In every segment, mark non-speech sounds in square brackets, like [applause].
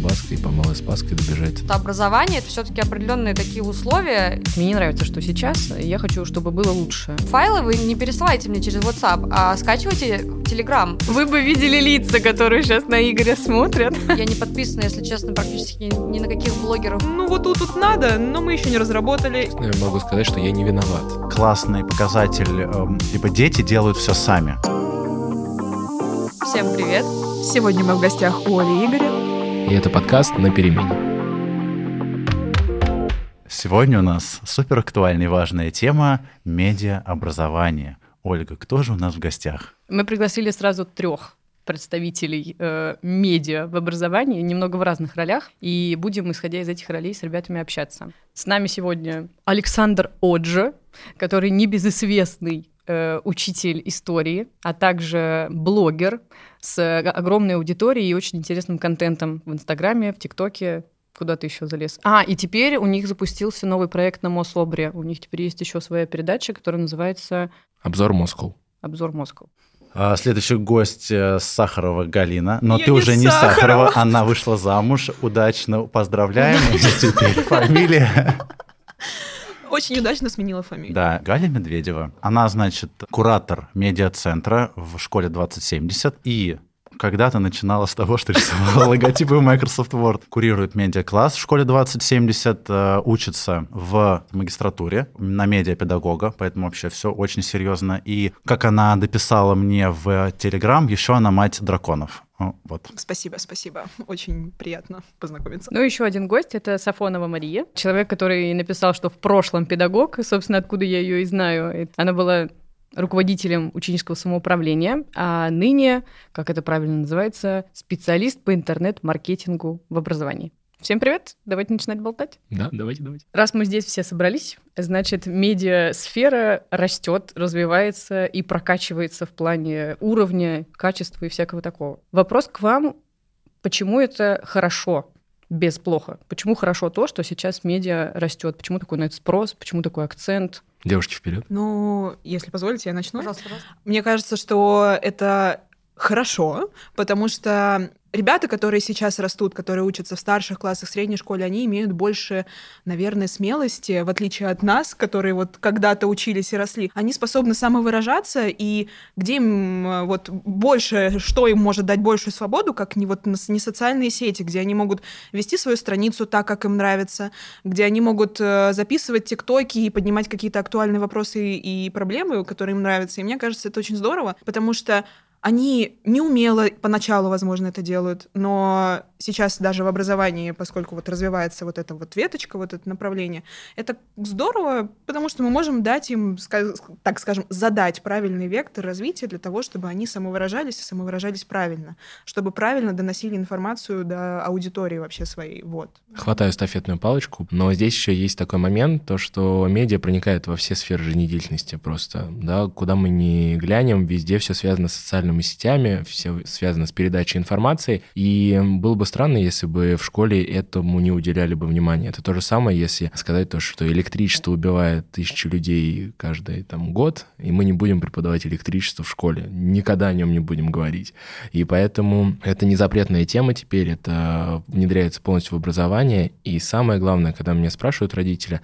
колбаской, по малой спаской добежать. Это образование, это все-таки определенные такие условия. Мне не нравится, что сейчас. Я хочу, чтобы было лучше. Файлы вы не пересылайте мне через WhatsApp, а скачивайте в Telegram. Вы бы видели лица, которые сейчас на Игоря смотрят. [laughs] Я не подписана, если честно, практически ни на каких блогеров. Ну вот тут тут надо, но мы еще не разработали. Я могу сказать, что я не виноват. Классный показатель, эм, либо дети делают все сами. Всем привет. Сегодня мы в гостях у Оли и Игоря. И это подкаст «На перемене». Сегодня у нас супер актуальная и важная тема – медиаобразование. Ольга, кто же у нас в гостях? Мы пригласили сразу трех представителей э, медиа в образовании, немного в разных ролях, и будем, исходя из этих ролей, с ребятами общаться. С нами сегодня Александр Оджа, который небезызвестный э, учитель истории, а также блогер с огромной аудиторией и очень интересным контентом в Инстаграме, в ТикТоке, куда ты еще залез? А, и теперь у них запустился новый проект на Мослобре. У них теперь есть еще своя передача, которая называется Обзор Москвы. «Обзор Москвы». А, Следующий гость э, Сахарова Галина. Но Я ты не уже не Сахарова. Сахарова, она вышла замуж. Удачно поздравляем. Теперь фамилия. [laughs] Очень удачно сменила фамилию. Да, Галя Медведева. Она, значит, куратор медиацентра в школе 2070 и когда-то начинала с того, что рисовала логотипы в Microsoft Word. Курирует медиакласс в школе 2070, э, учится в магистратуре на медиапедагога, поэтому вообще все очень серьезно. И как она дописала мне в Телеграм, еще она мать драконов. Ну, Вот. Спасибо, спасибо. Очень приятно познакомиться. Ну, еще один гость — это Сафонова Мария, человек, который написал, что в прошлом педагог, собственно, откуда я ее и знаю. Она была руководителем ученического самоуправления, а ныне, как это правильно называется, специалист по интернет-маркетингу в образовании. Всем привет, давайте начинать болтать. Да, давайте, давайте. Раз мы здесь все собрались, значит, медиасфера растет, развивается и прокачивается в плане уровня, качества и всякого такого. Вопрос к вам, почему это хорошо без плохо? Почему хорошо то, что сейчас медиа растет? Почему такой на это спрос? Почему такой акцент? Девушки вперед. Ну, если позволите, я начну. Пожалуйста, пожалуйста. Мне кажется, что это хорошо, потому что ребята, которые сейчас растут, которые учатся в старших классах средней школе, они имеют больше, наверное, смелости, в отличие от нас, которые вот когда-то учились и росли. Они способны самовыражаться, и где им э, вот больше, что им может дать большую свободу, как не вот не социальные сети, где они могут вести свою страницу так, как им нравится, где они могут э, записывать тиктоки и поднимать какие-то актуальные вопросы и проблемы, которые им нравятся. И мне кажется, это очень здорово, потому что они неумело поначалу, возможно, это делают, но сейчас даже в образовании, поскольку вот развивается вот эта вот веточка, вот это направление, это здорово, потому что мы можем дать им, так скажем, задать правильный вектор развития для того, чтобы они самовыражались и самовыражались правильно, чтобы правильно доносили информацию до аудитории вообще своей. Вот. Хватаю эстафетную палочку, но здесь еще есть такой момент, то что медиа проникает во все сферы жизнедеятельности просто, да, куда мы не глянем, везде все связано с социальными сетями, все связано с передачей информации, и было бы странно, если бы в школе этому не уделяли бы внимания. Это то же самое, если сказать то, что электричество убивает тысячи людей каждый там год, и мы не будем преподавать электричество в школе, никогда о нем не будем говорить. И поэтому это не запретная тема теперь, это внедряется полностью в образование. И самое главное, когда меня спрашивают родители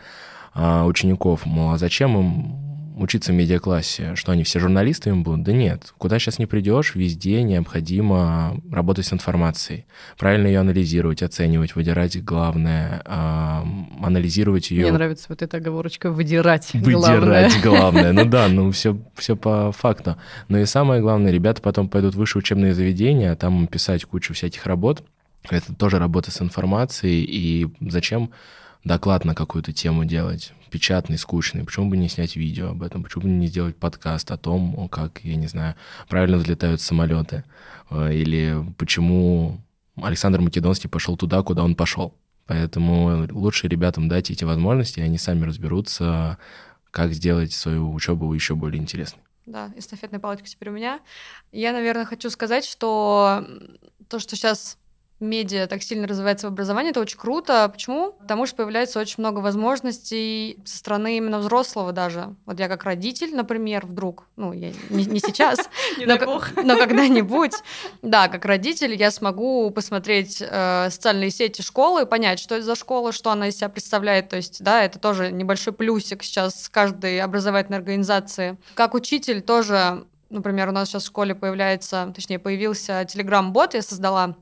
а, учеников, мол, а зачем им учиться в медиаклассе, что они все журналистами будут? Да нет, куда сейчас не придешь, везде необходимо работать с информацией, правильно ее анализировать, оценивать, выдирать главное, а, анализировать ее. Мне нравится вот эта оговорочка «выдирать». Выдирать [laughs] главное. Ну да, ну все, все по факту. Но и самое главное, ребята потом пойдут в высшие учебные заведения, а там писать кучу всяких работ. Это тоже работа с информацией. И зачем доклад на какую-то тему делать? Печатный, скучный. Почему бы не снять видео об этом? Почему бы не сделать подкаст о том, как, я не знаю, правильно взлетают самолеты? Э, Или почему Александр Македонский пошел туда, куда он пошел? Поэтому лучше ребятам дать эти возможности, и они сами разберутся, как сделать свою учебу еще более интересной. Да, эстафетная палочка теперь у меня. Я, наверное, хочу сказать, что то, что сейчас медиа так сильно развивается в образовании, это очень круто. Почему? Потому что появляется очень много возможностей со стороны именно взрослого даже. Вот я как родитель, например, вдруг, ну, я не, не сейчас, [laughs] но, но когда-нибудь, да, как родитель я смогу посмотреть э, социальные сети школы, понять, что это за школа, что она из себя представляет. То есть, да, это тоже небольшой плюсик сейчас каждой образовательной организации. Как учитель тоже Например, у нас сейчас в школе появляется, точнее, появился телеграм-бот, я создала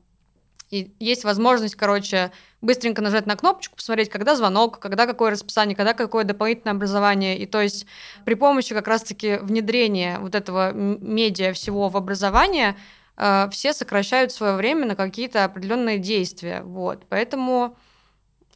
и есть возможность, короче, быстренько нажать на кнопочку, посмотреть, когда звонок, когда какое расписание, когда какое дополнительное образование. И то есть при помощи как раз-таки внедрения вот этого медиа всего в образование э, все сокращают свое время на какие-то определенные действия. Вот. Поэтому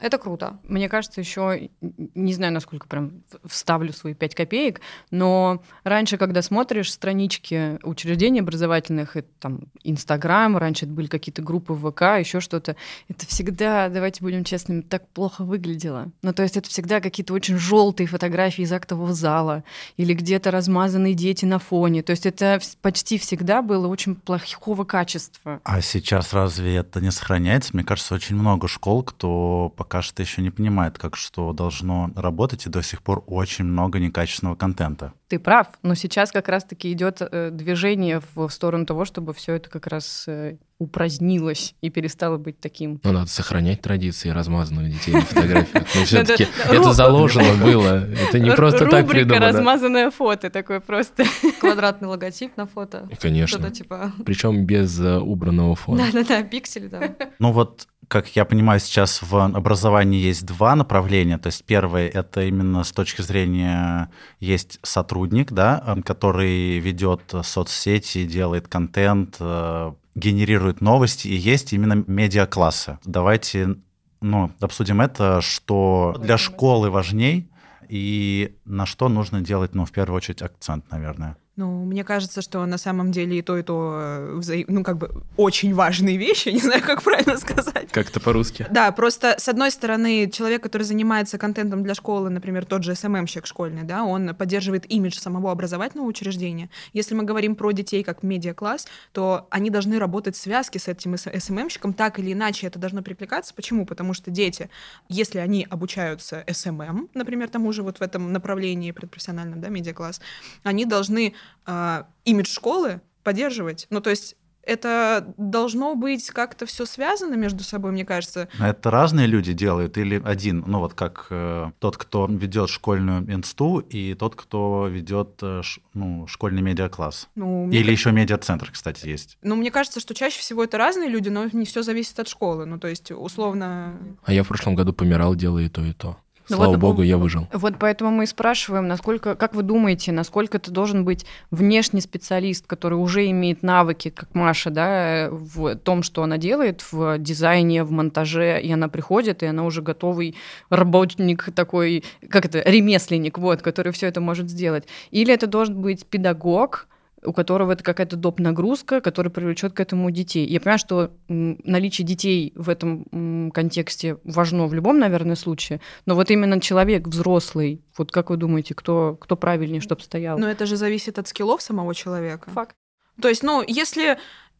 это круто. Мне кажется, еще, не знаю, насколько прям вставлю свои пять копеек, но раньше, когда смотришь странички учреждений образовательных, это там Инстаграм, раньше это были какие-то группы в ВК, еще что-то, это всегда, давайте будем честными, так плохо выглядело. Ну, то есть это всегда какие-то очень желтые фотографии из актового зала или где-то размазанные дети на фоне. То есть это почти всегда было очень плохого качества. А сейчас разве это не сохраняется? Мне кажется, очень много школ, кто пока что еще не понимает, как что должно работать, и до сих пор очень много некачественного контента. Ты прав, но сейчас как раз-таки идет э, движение в сторону того, чтобы все это как раз э, упразднилось и перестало быть таким. Ну, надо сохранять традиции размазанных детей на фотографиях. Но все-таки это заложено было. Это не просто так придумано. размазанное фото такое просто. Квадратный логотип на фото. Конечно. Типа... Причем без э, убранного фона. Да-да-да, пиксели, да. Ну вот как я понимаю, сейчас в образовании есть два направления. То есть первое — это именно с точки зрения есть сотрудник, да, э, который ведет соцсети, делает контент, э, генерирует новости, и есть именно медиаклассы. Давайте ну, обсудим это, что для школы важней и на что нужно делать, ну, в первую очередь, акцент, наверное. Ну, мне кажется, что на самом деле и то, и то, э, вза... ну, как бы очень важные вещи, [laughs] не знаю, как правильно сказать. Как это по-русски? Да, просто, с одной стороны, человек, который занимается контентом для школы, например, тот же СММщик школьный, да, он поддерживает имидж самого образовательного учреждения. Если мы говорим про детей как медиа-класс, то они должны работать в связке с этим СММщиком, так или иначе это должно прикликаться. Почему? Потому что дети, если они обучаются SMM, например, тому же вот в этом направлении предпрофессиональном, да, медиа-класс, они должны э, имидж школы поддерживать. Ну, то есть это должно быть как-то все связано между собой, мне кажется. Это разные люди делают или один, ну вот как э, тот, кто ведет школьную инсту, и тот, кто ведет э, ш, ну, школьный медиакласс. Ну, или мне... еще медиацентр, кстати, есть. Ну, мне кажется, что чаще всего это разные люди, но не все зависит от школы. Ну, то есть, условно. А я в прошлом году помирал, делая и то, и то. Ну Слава вот, богу, я выжил. Вот поэтому мы и спрашиваем, насколько, как вы думаете, насколько это должен быть внешний специалист, который уже имеет навыки, как Маша, да, в том, что она делает в дизайне, в монтаже, и она приходит, и она уже готовый работник такой, как это, ремесленник, вот, который все это может сделать. Или это должен быть педагог, у которого это какая-то доп. нагрузка, которая привлечет к этому детей. Я понимаю, что наличие детей в этом контексте важно в любом, наверное, случае, но вот именно человек взрослый, вот как вы думаете, кто, кто правильнее, чтобы стоял? Но это же зависит от скиллов самого человека. Факт. То есть, ну, если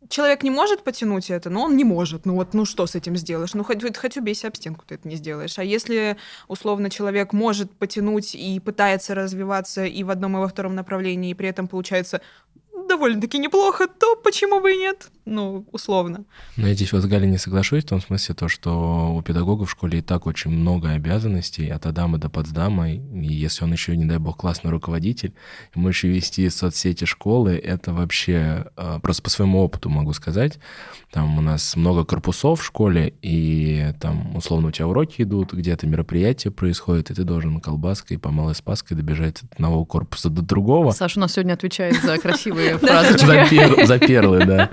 человек не может потянуть это, но он не может. Ну вот, ну что с этим сделаешь? Ну хоть, хоть убейся об стенку, ты это не сделаешь. А если, условно, человек может потянуть и пытается развиваться и в одном, и во втором направлении, и при этом получается довольно-таки неплохо, то почему бы и нет? Ну, условно. Но я здесь вот с Галей не соглашусь в том смысле, то, что у педагога в школе и так очень много обязанностей от Адама до Потсдама, и если он еще, не дай бог, классный руководитель, ему еще вести соцсети школы, это вообще, а, просто по своему опыту могу сказать, там у нас много корпусов в школе, и там, условно, у тебя уроки идут, где-то мероприятие происходит, и ты должен колбаской по малой спаской добежать от одного корпуса до другого. Саша у нас сегодня отвечает за красивые [laughs] фразочки. За перлы, да.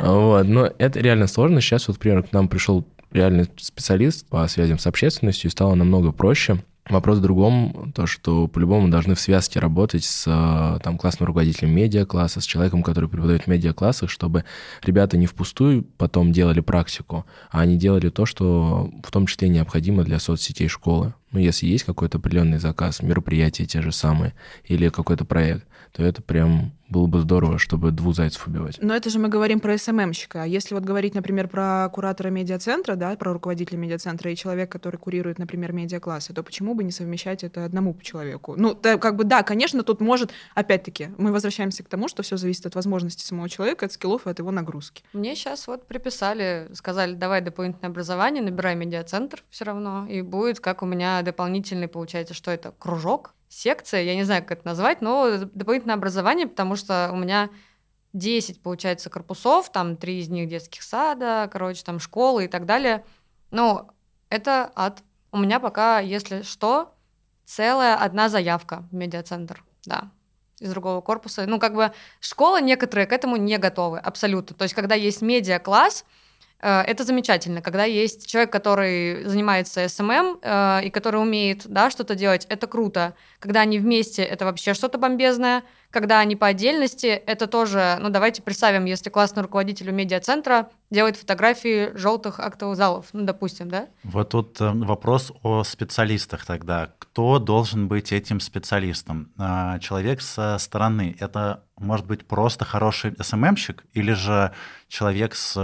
Вот. Но это реально сложно. Сейчас вот, например, к нам пришел реальный специалист по связям с общественностью, и стало намного проще. Вопрос в другом, то, что по-любому должны в связке работать с там, классным руководителем медиа-класса, с человеком, который преподает в медиа-классах, чтобы ребята не впустую потом делали практику, а они делали то, что в том числе необходимо для соцсетей школы. Ну, если есть какой-то определенный заказ, мероприятия те же самые, или какой-то проект, то это прям было бы здорово, чтобы двух зайцев убивать. Но это же мы говорим про СММщика. А если вот говорить, например, про куратора медиацентра, да, про руководителя медиацентра и человек, который курирует, например, медиаклассы, то почему бы не совмещать это одному человеку? Ну, да, как бы, да, конечно, тут может, опять-таки, мы возвращаемся к тому, что все зависит от возможностей самого человека, от скиллов и от его нагрузки. Мне сейчас вот приписали, сказали, давай дополнительное образование, набирай медиацентр все равно, и будет, как у меня дополнительный, получается, что это, кружок, секция, я не знаю, как это назвать, но дополнительное образование, потому что у меня 10, получается, корпусов, там три из них детских сада, короче, там школы и так далее. Ну, это ад. У меня пока, если что, целая одна заявка в медиацентр, да, из другого корпуса. Ну, как бы школа некоторые к этому не готовы, абсолютно. То есть, когда есть медиа-класс, Э, это замечательно, когда есть человек, который занимается SMM э, и который умеет да, что-то делать, это круто. Когда они вместе, это вообще что-то бомбезное. Когда они по отдельности, это тоже, ну давайте представим, если классный руководитель у медиацентра делает фотографии желтых актовых залов, ну допустим, да? Вот тут э, вопрос о специалистах тогда. Кто должен быть этим специалистом? А, человек со стороны. Это может быть просто хороший СММщик или же человек с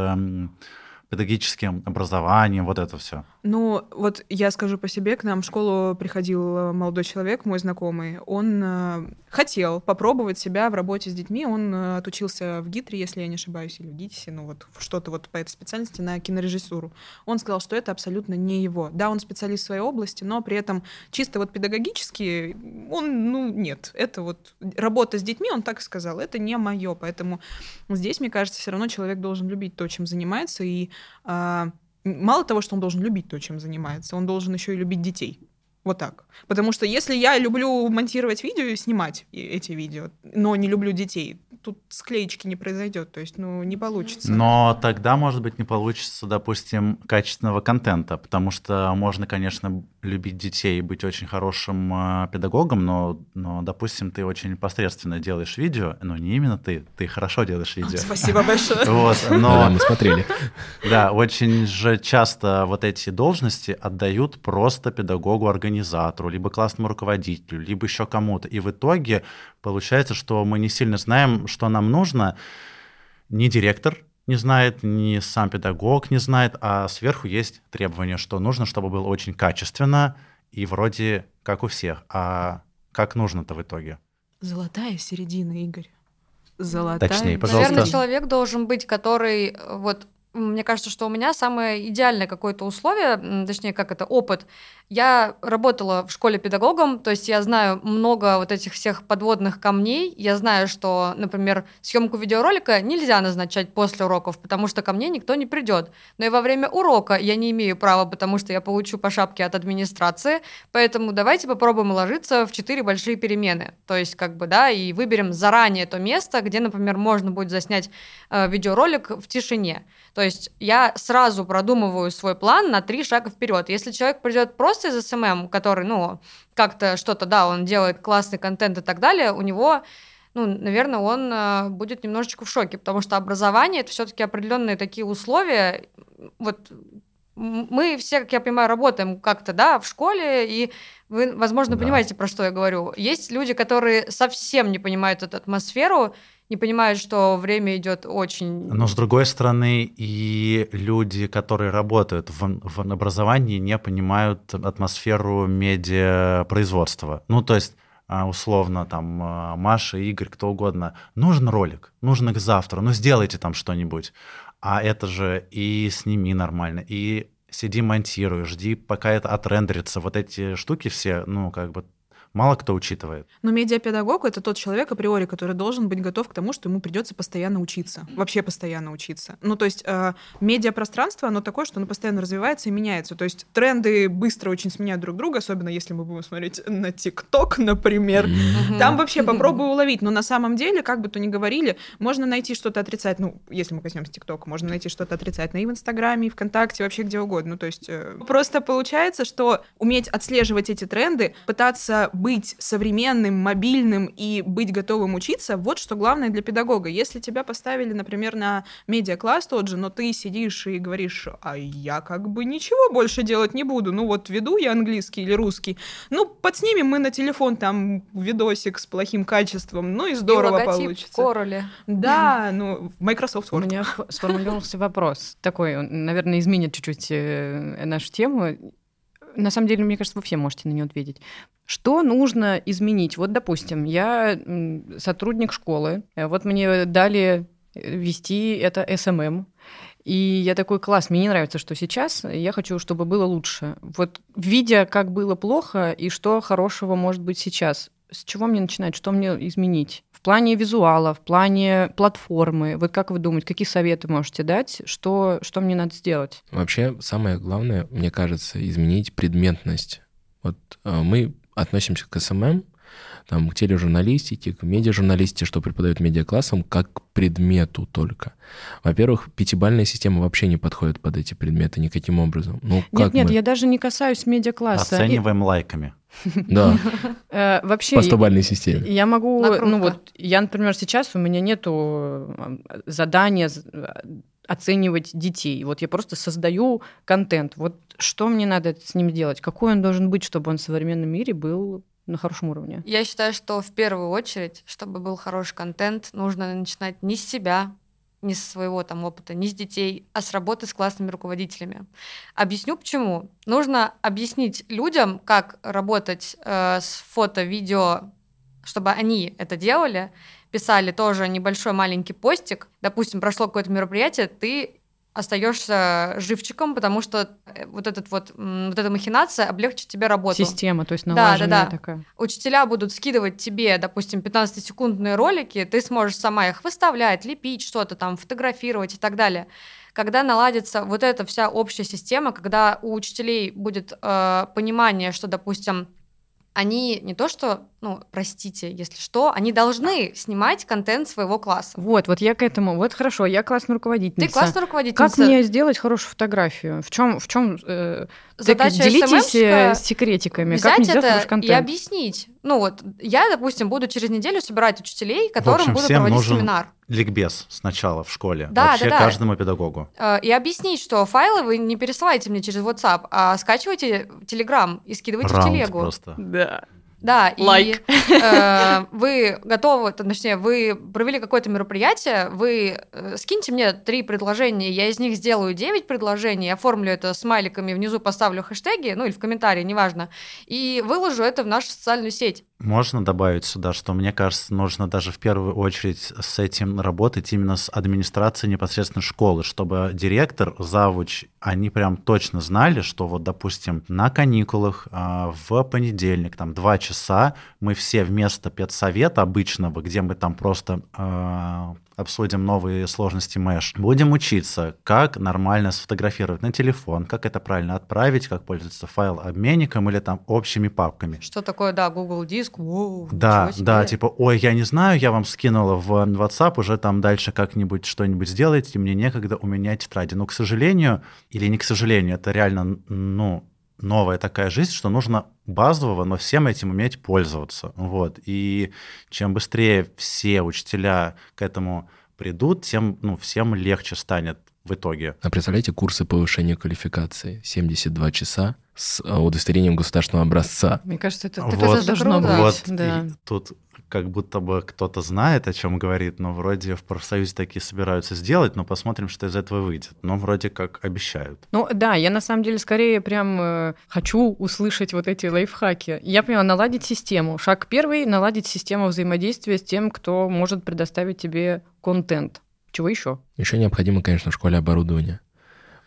педагогическим образованием, вот это все? Ну, вот я скажу по себе, к нам в школу приходил э, молодой человек, мой знакомый. Он э, хотел попробовать себя в работе с детьми. Он э, отучился в ГИТРе, если я не ошибаюсь, или в ГИТИСе, ну вот что-то вот по этой специальности на кинорежиссуру. Он сказал, что это абсолютно не его. Да, он специалист в своей области, но при этом чисто вот педагогически он, ну, нет. Это вот работа с детьми, он так сказал, это не мое. Поэтому здесь, мне кажется, все равно человек должен любить то, чем занимается, и мало того, что он должен любить то, чем занимается, он должен еще и любить детей. Вот так. Потому что если я люблю монтировать видео и снимать эти видео, но не люблю детей, тут склеечки не произойдет, то есть, ну, не получится. Но тогда, может быть, не получится, допустим, качественного контента, потому что можно, конечно, любить детей и быть очень хорошим э, педагогом, но, но, допустим, ты очень посредственно делаешь видео, но не именно ты, ты хорошо делаешь видео. Спасибо большое. [laughs] Вот, но... Да, мы смотрели. [laughs] Да, очень же часто вот эти должности отдают просто педагогу-организатору, либо классному руководителю, либо еще кому-то. И в итоге получается, что мы не сильно знаем, что нам нужно. Ни директор не знает, ни сам педагог не знает, а сверху есть требование, что нужно, чтобы было очень качественно и вроде как у всех. А как нужно-то в итоге? Золотая середина, Игорь. Золотая. Точнее, пожалуйста. Наверное, человек должен быть, который э, вот мне кажется, что у меня самое идеальное какое-то условие, точнее, как это, опыт. Я работала в школе педагогом, то есть я знаю много вот этих всех подводных камней. Я знаю, что, например, съемку видеоролика нельзя назначать после уроков, потому что ко мне никто не придет. Но и во время урока я не имею права, потому что я получу по шапке от администрации. Поэтому давайте попробуем уложиться в четыре большие перемены. То есть, как бы, да, и выберем заранее то место, где, например, можно будет заснять э, видеоролик в тишине. То есть я сразу продумываю свой план на три шага вперед. Если человек придет просто из SMM, который, ну, как-то что-то, да, он делает классный контент и так далее, у него ну, наверное, он э, будет немножечко в шоке, потому что образование это все-таки определенные такие условия. Вот мы все, как я понимаю, работаем как-то, да, в школе, и вы, возможно, да. понимаете, про что я говорю. Есть люди, которые совсем не понимают эту атмосферу, не понимают, что время идет очень... Но с другой стороны, и люди, которые работают в, в образовании, не понимают атмосферу медиапроизводства. Ну, то есть а, условно, там, а, Маша, Игорь, кто угодно, нужен ролик, нужен к завтра, ну, сделайте там что-нибудь. А это же и сними нормально, и сиди монтируй, жди, пока это отрендерится. Вот эти штуки все, ну, как бы мало кто учитывает. Но медиапедагог — это тот человек априори, который должен быть готов к тому, что ему придется постоянно учиться. Вообще постоянно учиться. Ну, то есть э, медиапространство, оно такое, что оно постоянно развивается и меняется. То есть тренды быстро очень сменяют друг друга, особенно если мы будем смотреть на ТикТок, например. Там вообще попробую уловить. Но на самом деле, как бы то ни говорили, можно найти что-то отрицать. Ну, если мы коснемся ТикТока, можно найти что-то отрицательное и в Инстаграме, и ВКонтакте, вообще где угодно. Ну, то есть э, просто получается, что уметь отслеживать эти тренды, пытаться быть современным, мобильным и быть готовым учиться, вот что главное для педагога. Если тебя поставили, например, на медиа-класс тот же, но ты сидишь и говоришь, а я как бы ничего больше делать не буду, ну вот веду я английский или русский, ну подснимем мы на телефон там видосик с плохим качеством, ну и здорово и получится. Короли. Да, ну Microsoft Word. У меня сформулировался вопрос такой, он, наверное, изменит чуть-чуть э, нашу тему. На самом деле, мне кажется, вы все можете на него ответить. Что нужно изменить? Вот, допустим, я сотрудник школы, э, вот мне дали вести это SMM, и я такой, класс, мне не нравится, что сейчас, я хочу, чтобы было лучше. Вот видя, как было плохо и что хорошего может быть сейчас, с чего мне начинать, что мне изменить? В плане визуала, в плане платформы. Вот как вы думаете, какие советы можете дать, что, что мне надо сделать? Вообще, самое главное, мне кажется, изменить предметность. Вот э, мы относимся к SMM, там, к тележурналистике, к медиажурналистике, что преподают медиаклассам, как к предмету только. Во-первых, пятибальная система вообще не подходит под эти предметы никаким образом. Ну, нет, нет, мы... я даже не касаюсь медиакласса. Оцениваем лайками. [laughs] Да. Э, вообще... По стобальной системе. Я могу... Ну вот, я, например, сейчас у меня нету задания оценивать детей. Вот я просто создаю контент. Вот что мне надо с ним делать? Какой он должен быть, чтобы он в современном мире был на хорошем уровне? Я считаю, что в первую очередь, чтобы был хороший контент, нужно начинать не с себя, не с своего там опыта, не с детей, а с работы с классными руководителями. Объясню почему. Нужно объяснить людям, как работать э, с фото, видео, чтобы они это делали, писали тоже небольшой маленький постик. Допустим, прошло какое-то мероприятие, ты остаешься живчиком, потому что э, вот, этот вот, вот эта махинация облегчит тебе работу. Система, то есть налаженная да, да, да. такая. Учителя будут скидывать тебе, допустим, 15-секундные ролики, ты сможешь сама их выставлять, лепить что-то там, фотографировать и так далее. Когда наладится вот эта вся общая система, когда у учителей будет э, понимание, что, допустим, они не то что, ну, простите, если что, они должны снимать контент своего класса. Вот, вот я к этому. Вот хорошо, я классная руководительница. Ты классная руководительница. Как мне сделать хорошую фотографию? В чем, в чем э, Задача делитесь э, секретиками? Как мне сделать хороший контент? и объяснить. Ну вот, я, допустим, буду через неделю собирать учителей, которым общем, буду проводить нужен семинар. Ликбез сначала в школе. Да, Вообще да, да. каждому педагогу. Э, и объяснить, что файлы вы не пересылаете мне через WhatsApp, а скачивайте Telegram и скидывайте Раунд в телегу. просто. Да. Да, like. и э, [laughs] вы готовы, точнее, вы провели какое-то мероприятие, вы э, скиньте мне три предложения, я из них сделаю девять предложений, оформлю это смайликами, внизу поставлю хэштеги, ну или в комментарии, неважно, и выложу это в нашу социальную сеть. Можно добавить сюда, что мне кажется, нужно даже в первую очередь с этим работать именно с администрацией непосредственно школы, чтобы директор, завуч, они прям точно знали, что вот, допустим, на каникулах а, в понедельник, там, два часа, мы все вместо педсовета обычного, где мы там просто а, обсудим новые сложности Mesh. Будем учиться, как нормально сфотографировать на телефон, как это правильно отправить, как пользоваться файл-обменником или там общими папками. Что такое, да, Google Диск? Воу, да, да, типа, ой, я не знаю, я вам скинула в WhatsApp, уже там дальше как-нибудь что-нибудь сделайте, мне некогда, у меня тетради. Но, к сожалению, или не к сожалению, это реально, ну, новая такая жизнь, что нужно базового, но всем этим уметь пользоваться. Вот. И чем быстрее все учителя к этому придут, тем ну, всем легче станет в итоге. А представляете, курсы повышения квалификации 72 часа с а, удостоверением государственного образца. Мне кажется, это, вот, это должно быть. Вот, да. тут как будто бы кто-то знает, о чем говорит, но вроде в профсоюзе такие собираются сделать, но посмотрим, что из этого выйдет. Но вроде как обещают. Ну да, я на самом деле скорее прям э, хочу услышать вот эти лайфхаки. Я поняла, наладить систему. Шаг первый — наладить систему взаимодействия с тем, кто может предоставить тебе контент. Чего еще? Еще необходимо, конечно, в школе оборудование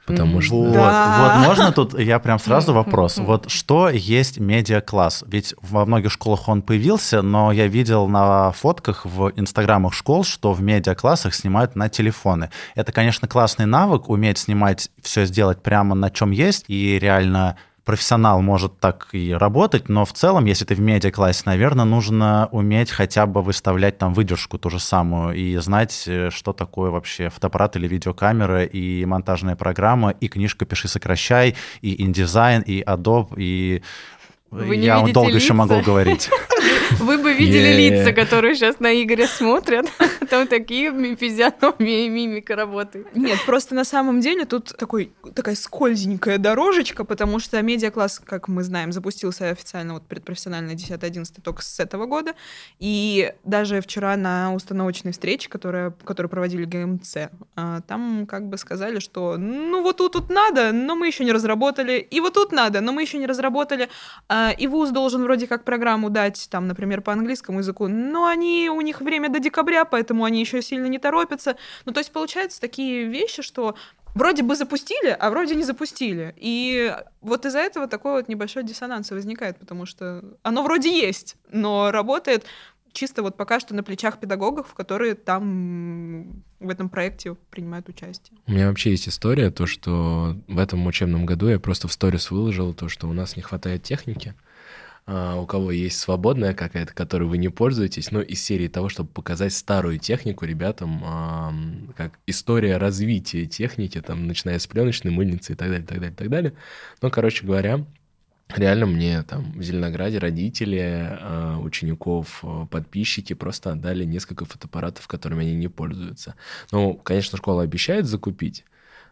потому что... Вот, да. вот можно тут, я прям сразу вопрос. Вот что есть медиа-класс? Ведь во многих школах он появился, но я видел на фотках в инстаграмах школ, что в медиа-классах снимают на телефоны. Это, конечно, классный навык, уметь снимать, все сделать прямо на чем есть, и реально профессионал может так и работать, но в целом, если ты в медиа-классе, наверное, нужно уметь хотя бы выставлять там выдержку ту же самую и знать, э, что такое вообще фотоаппарат или видеокамера, и монтажная программа, и книжка «Пиши, сокращай», и InDesign, и Adobe, и Вы не Я долго еще лица? могу говорить. [laughs] Вы бы видели лица, которые сейчас на Игоря смотрят. [laughs] Там такие ми- физиономии и мимика работает. Нет, просто на самом деле тут такой, такая скользенькая дорожечка, потому что медиакласс, как мы знаем, запустился официально вот предпрофессионально 10-11 только с этого года. И даже вчера на установочной встрече, которая, которую проводили ГМЦ, а, там как бы сказали, что ну вот тут, тут надо, но мы еще не разработали, и вот тут надо, но мы еще не разработали, А, и ВУЗ должен вроде как программу дать, там, например, по английскому языку, но они, у них время до декабря, поэтому они еще сильно не торопятся. Ну, то есть, получается, такие вещи, что вроде бы запустили, а вроде не запустили. И вот из-за этого такой вот небольшой диссонанс возникает, потому что оно вроде есть, но работает чисто вот пока что на плечах педагогов, которые там в этом проекте принимают участие. У меня вообще есть история, то, что в этом учебном году я просто в сторис выложил то, что у нас не хватает техники, а, у кого есть свободная какая-то, которой вы не пользуетесь, ну, из серии того, чтобы показать старую технику ребятам, ам, как история развития техники, там, начиная с пленочной мыльницы и так далее, так далее, так далее. Ну, короче говоря, Реально мне там в Зеленограде родители э, учеников, э, подписчики просто отдали несколько фотоаппаратов, которыми они не пользуются. Ну, конечно, школа обещает закупить,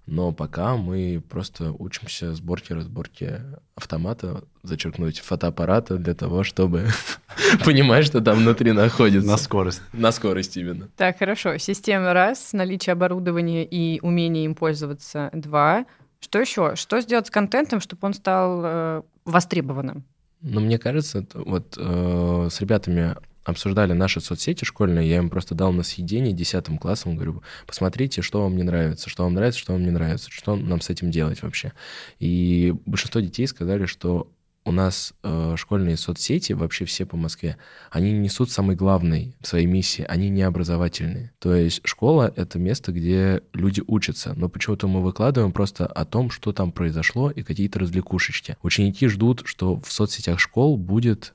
но пока мы просто учимся сборке, разборке автомата, зачеркнуть фотоаппарата для того, чтобы [laughs] понимать, что там внутри находится. На скорость. На скорость именно. Так, хорошо. Система раз, наличие оборудования и умение им пользоваться два. Что еще? Что сделать с контентом, чтобы он стал э, востребованным? Но мне кажется, вот э, с ребятами обсуждали наши соцсети школьные, я им просто дал на съедение десятым классом, говорю, посмотрите, что вам не нравится, что вам нравится, что вам не нравится, что нам с этим делать вообще. И большинство детей сказали, что у нас э, школьные соцсети, вообще все по Москве, они не несут самой главной своей миссии, они не образовательные. То есть школа — это место, где люди учатся, но почему-то мы выкладываем просто о том, что там произошло и какие-то развлекушечки. Ученики ждут, что в соцсетях школ будет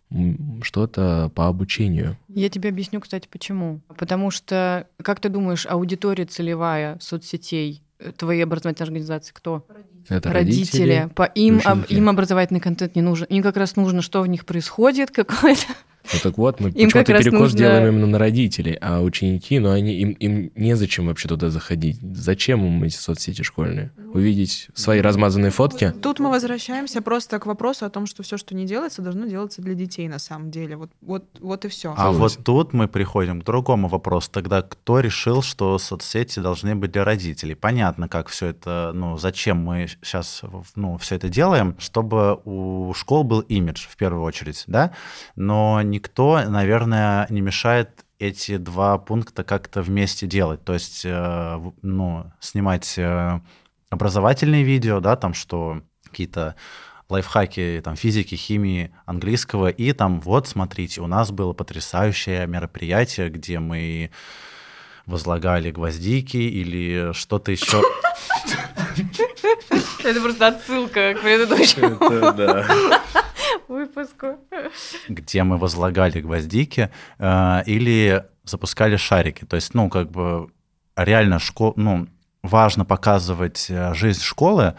что-то по обучению. Я тебе объясню, кстати, почему. Потому что, как ты думаешь, аудитория целевая соцсетей твоей образовательной организации кто? Это родители. По им, об- им образовательный контент не нужен. Им как раз нужно, что в них происходит, какое-то. Ну так вот, мы Им как почему-то раз перекос нужно- делаем именно на родителей, а ученики, ну они им, им незачем вообще туда заходить. Зачем им эти соцсети школьные? Увидеть свои размазанные фотки? Тут мы возвращаемся просто к вопросу о том, что все, что не делается, должно делаться для детей на самом деле. Вот, вот, вот и все. А Согласен. вот тут мы приходим к другому вопросу. Тогда кто решил, что соцсети должны быть для родителей? Понятно, как все это, ну, зачем мы сейчас, ну, все это делаем, чтобы у школ был имидж в первую очередь, да? Но никто, наверное, не мешает эти два пункта как-то вместе делать. То есть, э, ну, снимать э, образовательные видео, да, там, что какие-то лайфхаки там, физики, химии, английского. И там, вот, смотрите, у нас было потрясающее мероприятие, где мы возлагали гвоздики или что-то еще. Это просто отсылка к предыдущему Это да. [laughs] выпуску. где мы возлагали гвоздики э, или запускали шарики. То есть, ну, как бы реально школ, ну, важно показывать э, жизнь школы,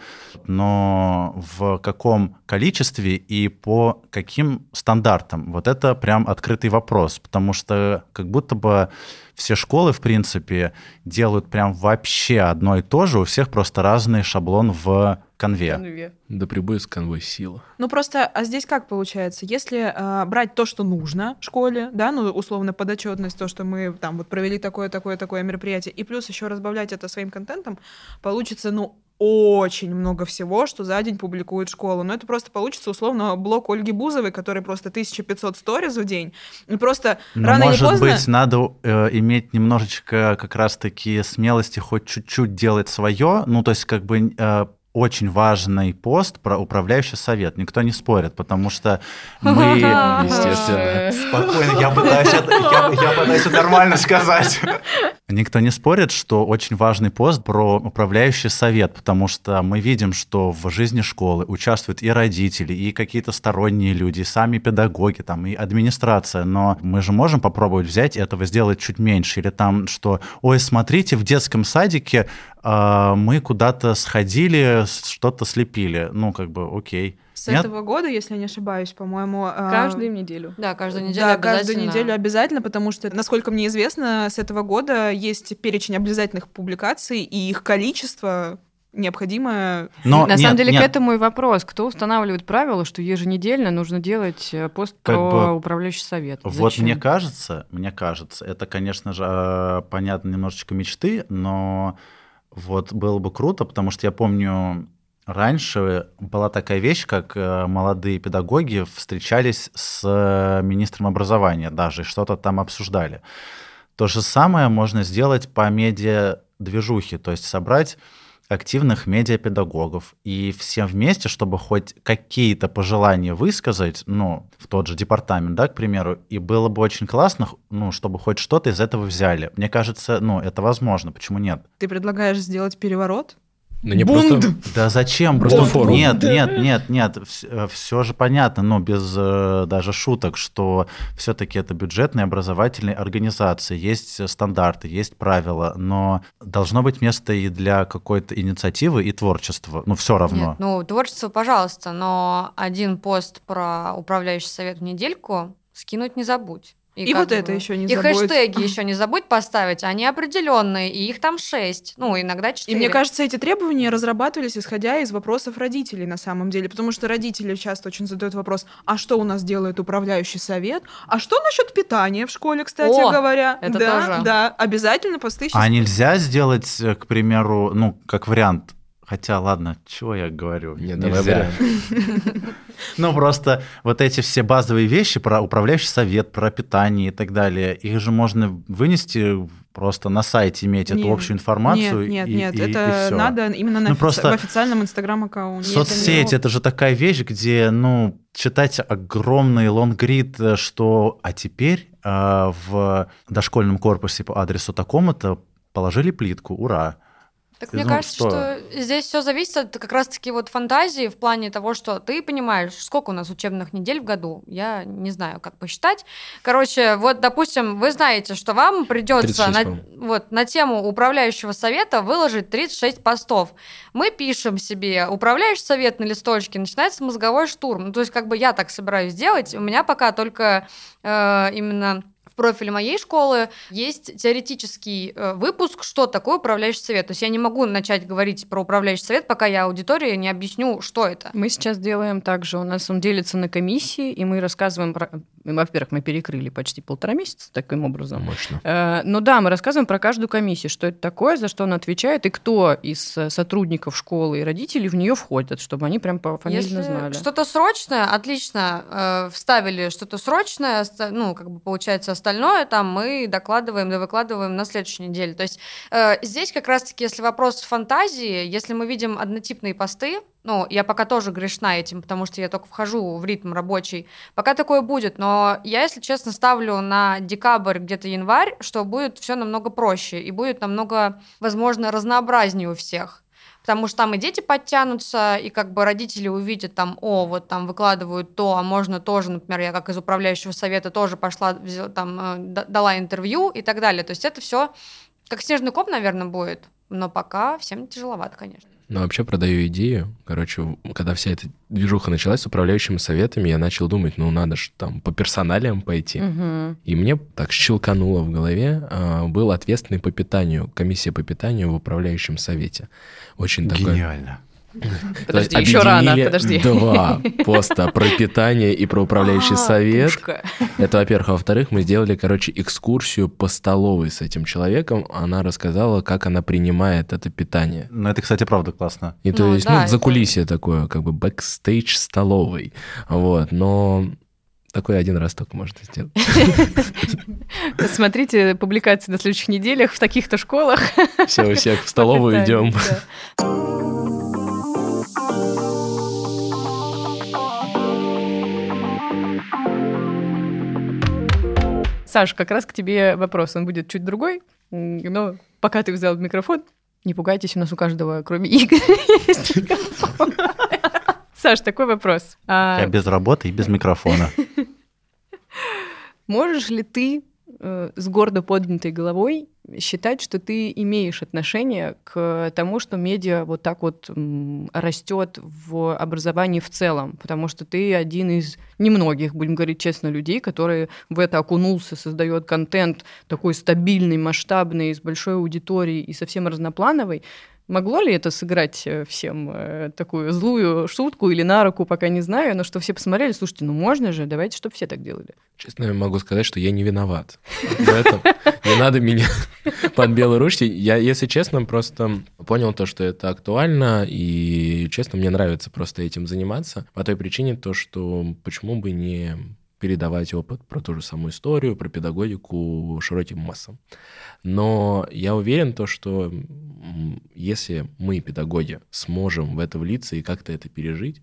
но в каком количестве и по каким стандартам? Вот это прям открытый вопрос, потому что как будто бы все школы, в принципе, делают прям вообще одно и то же, у всех просто разный шаблон в конве. Да прибудет с конвой сила. Ну просто, а здесь как получается? Если э, брать то, что нужно школе, да, ну условно подотчетность, то, что мы там вот провели такое, такое, такое мероприятие, и плюс еще разбавлять это своим контентом, получится, ну, очень много всего, что за день публикует школа. Но это просто получится условно блог Ольги Бузовой, который просто 1500 сториз в день. И просто Но, рано может или поздно... быть, надо э, иметь немножечко как раз-таки смелости хоть чуть-чуть делать свое. Ну, то есть, как бы э, очень важный пост про управляющий совет. Никто не спорит, потому что мы... [laughs] Естественно. Спокойно, я пытаюсь, это, я, я пытаюсь это нормально сказать. [laughs] Никто не спорит, что очень важный пост про управляющий совет, потому что мы видим, что в жизни школы участвуют и родители, и какие-то сторонние люди, и сами педагоги, там, и администрация, но мы же можем попробовать взять и этого сделать чуть меньше, или там, что, ой, смотрите, в детском садике мы куда-то сходили, что-то слепили. Ну, как бы, окей. С Нет? этого года, если я не ошибаюсь, по-моему... а, Каждую неделю. Да, каждую неделю Да, обязательно. каждую неделю обязательно, потому что, насколько мне известно, с этого года есть перечень обязательных публикаций, и их количество необходимое. Но На нет, самом деле нет, к этому и вопрос. Кто устанавливает правило, что еженедельно нужно делать э, пост Как про бы- управляющий совет? Вот Зачем? мне кажется, мне кажется, это, конечно же, э, понятно, немножечко мечты, но вот было бы круто, потому что я помню, раньше была такая вещь, как э, молодые педагоги встречались с э, министром образования даже, и что-то там обсуждали. То же самое можно сделать по медиа-движухе, то есть собрать активных медиапедагогов и всем вместе, чтобы хоть какие-то пожелания высказать, ну, в тот же департамент, да, к примеру, и было бы очень классно, ну, чтобы хоть что-то из этого взяли. Мне кажется, ну, это возможно, почему нет? Ты предлагаешь сделать переворот? Ну, не просто... Да зачем? Просто Бунт? форум. Нет, нет, нет, нет, все же понятно, но без э, даже шуток, что все-таки это бюджетные образовательные организации, есть э, стандарты, есть правила, но должно быть место и для какой-то инициативы и творчества, ну все равно. Нет, ну, творчество, пожалуйста, но один пост про управляющий совет в недельку скинуть не забудь. И как вот это бы- еще не И забудь. хэштеги еще не забудь поставить, они определенные, и их там шесть, ну, иногда И четыре. мне кажется, эти требования разрабатывались исходя из вопросов родителей на самом деле, потому что родители часто очень задают вопрос, а что у нас делает управляющий совет, а что насчет питания в школе, кстати О, говоря. это да, тоже. Да, обязательно посты А нельзя сделать, э, к примеру, ну, как вариант, хотя, ладно, чего я говорю? Нет, давай Нельзя. [laughs] Ну, просто вот эти все базовые вещи про управляющий совет, про питание и так далее, их же можно вынести просто на сайте, иметь эту общую информацию. Нет, нет, и- нет, и- это надо именно на Ну, офици- просто- в официальном инстаграм-аккаунте. Соцсети это же такая вещь, где, ну, читать огромный лонгрид, э, что а теперь э, в дошкольном корпусе по адресу такому-то положили плитку, ура. Так Ты мне кажется, что здесь все зависит от как раз-таки вот фантазии в плане того, что ты понимаешь, сколько у нас учебных недель в году. Я не знаю, как посчитать. Короче, вот, допустим, вы знаете, что вам придется 36, на, вот, на тему управляющего совета выложить 36 постов. Мы пишем себе управляющий совет на листочке, начинается мозговой штурм. Ну, то есть, как бы я так собираюсь сделать. У меня пока только э, именно в профиле моей школы есть теоретический э, выпуск, что такое управляющий совет. То есть я не могу начать говорить про управляющий совет, пока я аудитории не объясню, что это. Мы сейчас делаем так же. У нас он делится на комиссии, и мы рассказываем про... Во-первых, мы перекрыли почти полтора месяца таким образом. Мощно. Э, Ну да, мы рассказываем про каждую комиссию, что это такое, за что она отвечает, и кто из э, сотрудников школы и родителей в нее входят, чтобы они прям по фамилии Если знали. что-то срочное, отлично, э, вставили что-то срочное, ну, как бы получается остальное, там мы докладываем, да выкладываем на следующей неделе. То есть э, здесь как раз-таки, если вопрос фантазии, если мы видим однотипные посты, ну, я пока тоже грешна этим, потому что я только вхожу в ритм рабочий. Пока такое будет, но я, если честно, ставлю на декабрь, где-то январь, что будет все намного проще и будет намного, возможно, разнообразнее у всех. Потому что там и дети подтянутся, и как бы родители увидят там, о, вот там выкладывают то, а можно тоже, например, я как из управляющего совета тоже пошла, взяла, там, э, дала интервью и так далее. То есть это все как снежный коп, наверное, будет. Но пока всем тяжеловато, конечно. Ну, вообще продаю идею. Короче, когда вся эта движуха началась с управляющими советами, я начал думать, ну, надо же там по персоналиям пойти. Мгм. И мне так щелкануло в голове, а, был ответственный по питанию, комиссия по питанию в управляющем совете. Очень такой... Гениально. Подожди, еще рано, подожди. Два поста про питание и про управляющий А, совет. Это, во-первых. А во-вторых, мы сделали, короче, экскурсию по столовой с этим человеком. Она рассказала, как она принимает это питание. Ну, это, кстати, правда классно. И то Ну, есть, ну, это- закулисье такое, как бы бэкстейдж столовой. Вот, но такое один раз только можно сделать. [laughs] Смотрите публикации на следующих неделях в таких-то школах. Все, у всех в столовую [laughs] идем. Саш, как раз к тебе вопрос. Он будет чуть другой, но пока ты взял микрофон, не пугайтесь, у нас у каждого, кроме Игоря, [laughs] есть микрофон. Саш, такой вопрос. А Я без работы и без микрофона. [laughs] Можешь ли ты э, с гордо поднятой головой считать, что ты имеешь отношение к тому, что медиа вот так вот растет в образовании в целом, потому что ты один из немногих, будем говорить честно, людей, которые в это окунулся, создает контент такой стабильный, масштабный, с большой аудиторией и совсем разноплановый. Могло ли это сыграть э, всем э, такую злую шутку или на руку, пока не знаю, но что все посмотрели, слушайте, ну можно же, давайте, чтобы все так делали. Честно, я могу сказать, что я не виноват в этом. Не надо меня [laughs] под белой ручки. Я, если честно, просто понял то, что это актуально, и, честно, мне нравится просто этим заниматься по той причине, то, что почему бы не передавать опыт про ту же самую историю, про педагогику широким массам. Но я уверен, то, что если мы, педагоги, сможем в это влиться и как-то это пережить,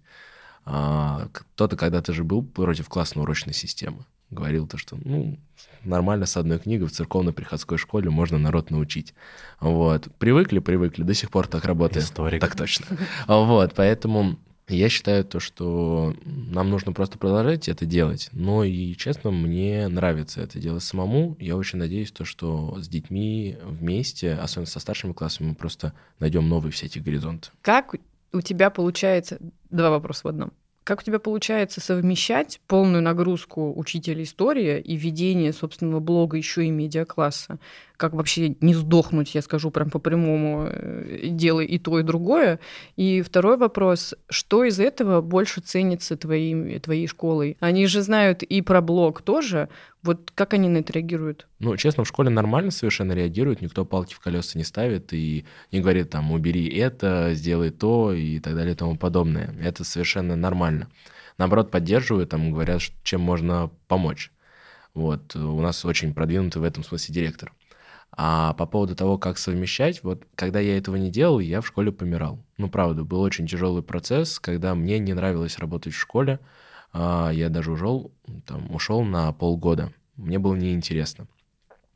а, кто-то когда-то же был против классной урочной системы. Говорил то, что ну, нормально с одной книгой в церковно-приходской школе можно народ научить. Вот. Привыкли, привыкли, до сих пор так работает. Историк. Так точно. Вот, поэтому я считаю то, что нам нужно просто продолжать это делать. Но и, честно, мне нравится это делать самому. Я очень надеюсь, то, что с детьми вместе, особенно со старшими классами, мы просто найдем новые все эти горизонты. Как у тебя получается... Два вопроса в одном. Как у тебя получается совмещать полную нагрузку учителя истории и ведение собственного блога еще и медиакласса? Как вообще не сдохнуть, я скажу прям по-прямому, э, делай и то, и другое. И второй вопрос, что из этого больше ценится твоим, твоей школой? Они же знают и про блог тоже, вот как они на это реагируют? Ну, честно, в школе нормально совершенно реагируют, никто палки в колеса не ставит и не говорит там, убери это, сделай то и так далее и тому подобное. Это совершенно нормально. Наоборот, поддерживают, там говорят, чем можно помочь. Вот, у нас очень продвинутый в этом смысле директор. А по поводу того, как совмещать, вот когда я этого не делал, я в школе помирал. Ну, правда, был очень тяжелый процесс, когда мне не нравилось работать в школе, а, я даже ушел, там, ушел на полгода. Мне было неинтересно.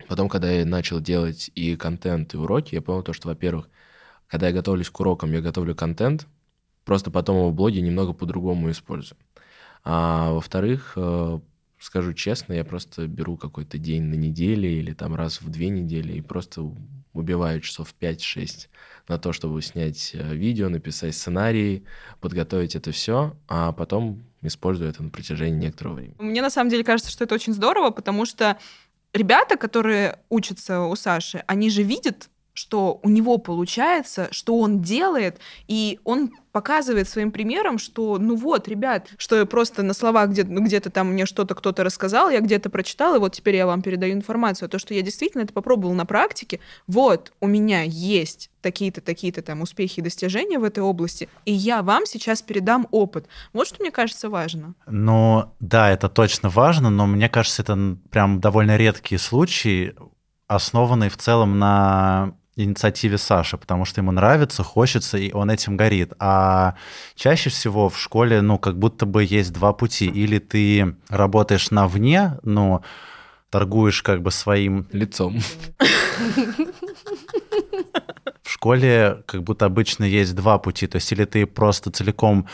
Потом, когда я начал делать и контент, и уроки, я понял то, что, во-первых, когда я готовлюсь к урокам, я готовлю контент, просто потом его в блоге немного по-другому использую. А во-вторых, э, скажу честно, я просто беру какой-то день на неделе или там раз в две недели и просто убиваю часов 5-6 на то, чтобы снять э, видео, написать сценарий, подготовить это все, а потом использую это на протяжении некоторого времени. Мне на самом деле кажется, что это очень здорово, потому что ребята, которые учатся у Саши, они же видят что у него получается, что он делает, и он показывает своим примером, что, ну вот, ребят, что я просто на словах где-то, ну, где-то там мне что-то кто-то рассказал, я где-то прочитал, и вот теперь я вам передаю информацию. То, что я действительно это попробовал на практике, вот, у меня есть такие-то, такие-то там успехи и достижения в этой области, и я вам сейчас передам опыт. Вот что мне кажется важно. Ну, да, это точно важно, но мне кажется, это прям довольно редкие случаи, основанные в целом на инициативе Саши, потому что ему нравится, хочется, и он этим горит. А чаще всего в школе, ну, как будто бы есть два пути. Или ты работаешь на вне, ну, торгуешь как бы своим... Лицом. В школе как будто обычно есть два пути. То есть или ты просто целиком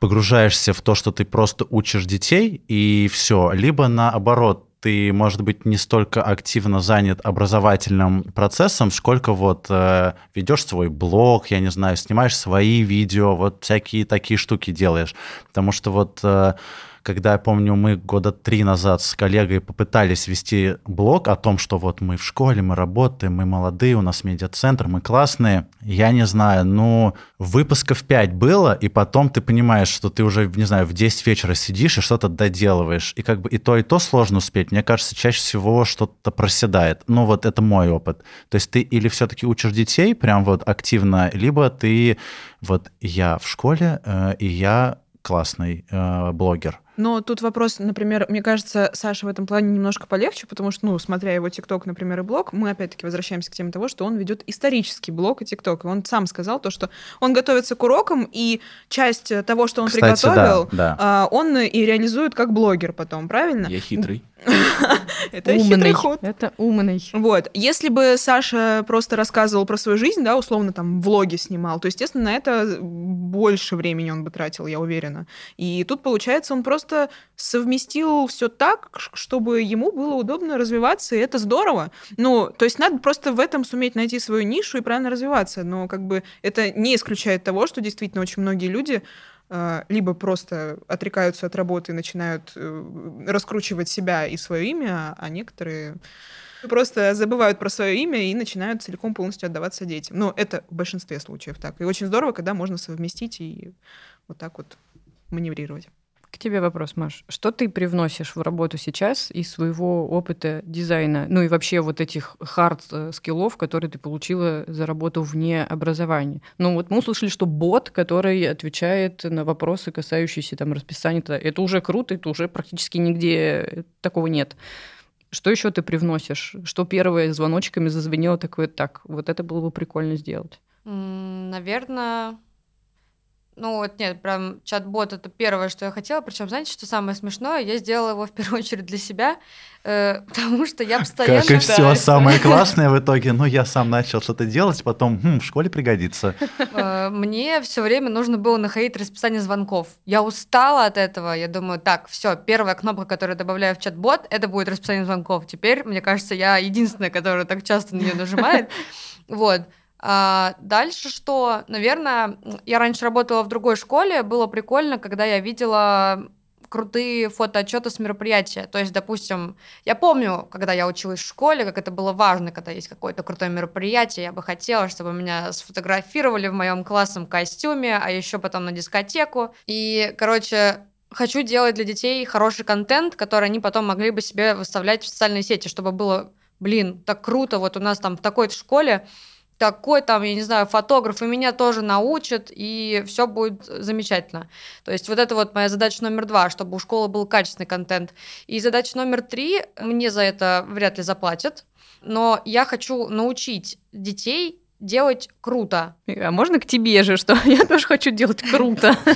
погружаешься в то, что ты просто учишь детей, и все. Либо наоборот, ты, может быть, не столько активно занят образовательным процессом, сколько вот э, ведешь свой блог, я не знаю, снимаешь свои видео, вот всякие такие штуки делаешь. Потому что вот э, когда, я помню, мы года три назад с коллегой попытались вести блог о том, что вот мы в школе, мы работаем, мы молодые, у нас медиацентр, мы классные. Я не знаю, ну, выпусков 5 было, и потом ты понимаешь, что ты уже, не знаю, в 10 вечера сидишь и что-то доделываешь. И как бы и то, и то сложно успеть. Мне кажется, чаще всего что-то проседает. Ну, вот это мой опыт. То есть ты или все-таки учишь детей прям вот активно, либо ты вот я в школе, э, и я классный э, блогер. Но тут вопрос, например, мне кажется, Саша в этом плане немножко полегче, потому что, ну, смотря его ТикТок, например, и блог, мы опять-таки возвращаемся к теме того, что он ведет исторический блог и ТикТок. И он сам сказал то, что он готовится к урокам, и часть того, что он Кстати, приготовил, да, да. Он и реализует как блогер потом, правильно? Я хитрый. [laughs] Это хитрый ход. Это умный. Вот. Если бы Саша просто рассказывал про свою жизнь, да, условно там влоги снимал, то, естественно, на это больше времени он бы тратил, я уверена. И тут, получается, он просто просто совместил все так, чтобы ему было удобно развиваться, и это здорово. Ну, то есть надо просто в этом суметь найти свою нишу и правильно развиваться. Но как бы это не исключает того, что действительно очень многие люди э, либо просто отрекаются от работы и начинают э, раскручивать себя и свое имя, а некоторые просто забывают про свое имя и начинают целиком полностью отдаваться детям. Но это в большинстве случаев так. И очень здорово, когда можно совместить и вот так вот маневрировать. К тебе вопрос, Маш. Что ты привносишь в работу сейчас из своего опыта дизайна, ну и вообще вот этих хард-скиллов, которые ты получила за работу вне образования? Ну вот мы услышали, что бот, который отвечает на вопросы, касающиеся там расписания, это уже круто, это уже практически нигде такого нет. Что еще ты привносишь? Что первое звоночками зазвенело такое, так, вот это было бы прикольно сделать? Наверное, ну вот нет, прям чат-бот это первое, что я хотела. Причем, знаете, что самое смешное? Я сделала его в первую очередь для себя, э, [laughs] потому что я постоянно... Как и все самое классное в итоге. Ну, я сам начал что-то делать, потом хм, в школе пригодится. Э, мне все время нужно было находить расписание звонков. Я устала от этого. Я думаю, так, все, первая кнопка, которую добавляю в чат-бот, это будет расписание звонков. Теперь, мне кажется, я единственная, которая так часто на нее нажимает. [laughs] Вот. А дальше что? Наверное, я раньше работала в другой школе, было прикольно, когда я видела крутые фотоотчеты с мероприятия. То есть, допустим, я помню, когда я училась в школе, как это было важно, когда есть какое-то крутое мероприятие, я бы хотела, чтобы меня сфотографировали в моем классном костюме, а еще потом на дискотеку. И, короче, хочу делать для детей хороший контент, который они потом могли бы себе выставлять в социальные сети, чтобы было, блин, так круто, вот у нас там в такой-то школе такой там, я не знаю, фотограф, и меня тоже научат, и все будет замечательно. То есть вот это вот моя задача номер два, чтобы у школы был качественный контент. И задача номер три, мне за это вряд ли заплатят, но я хочу научить детей делать круто. А можно к тебе же, что [laughs] я тоже хочу делать круто? [laughs]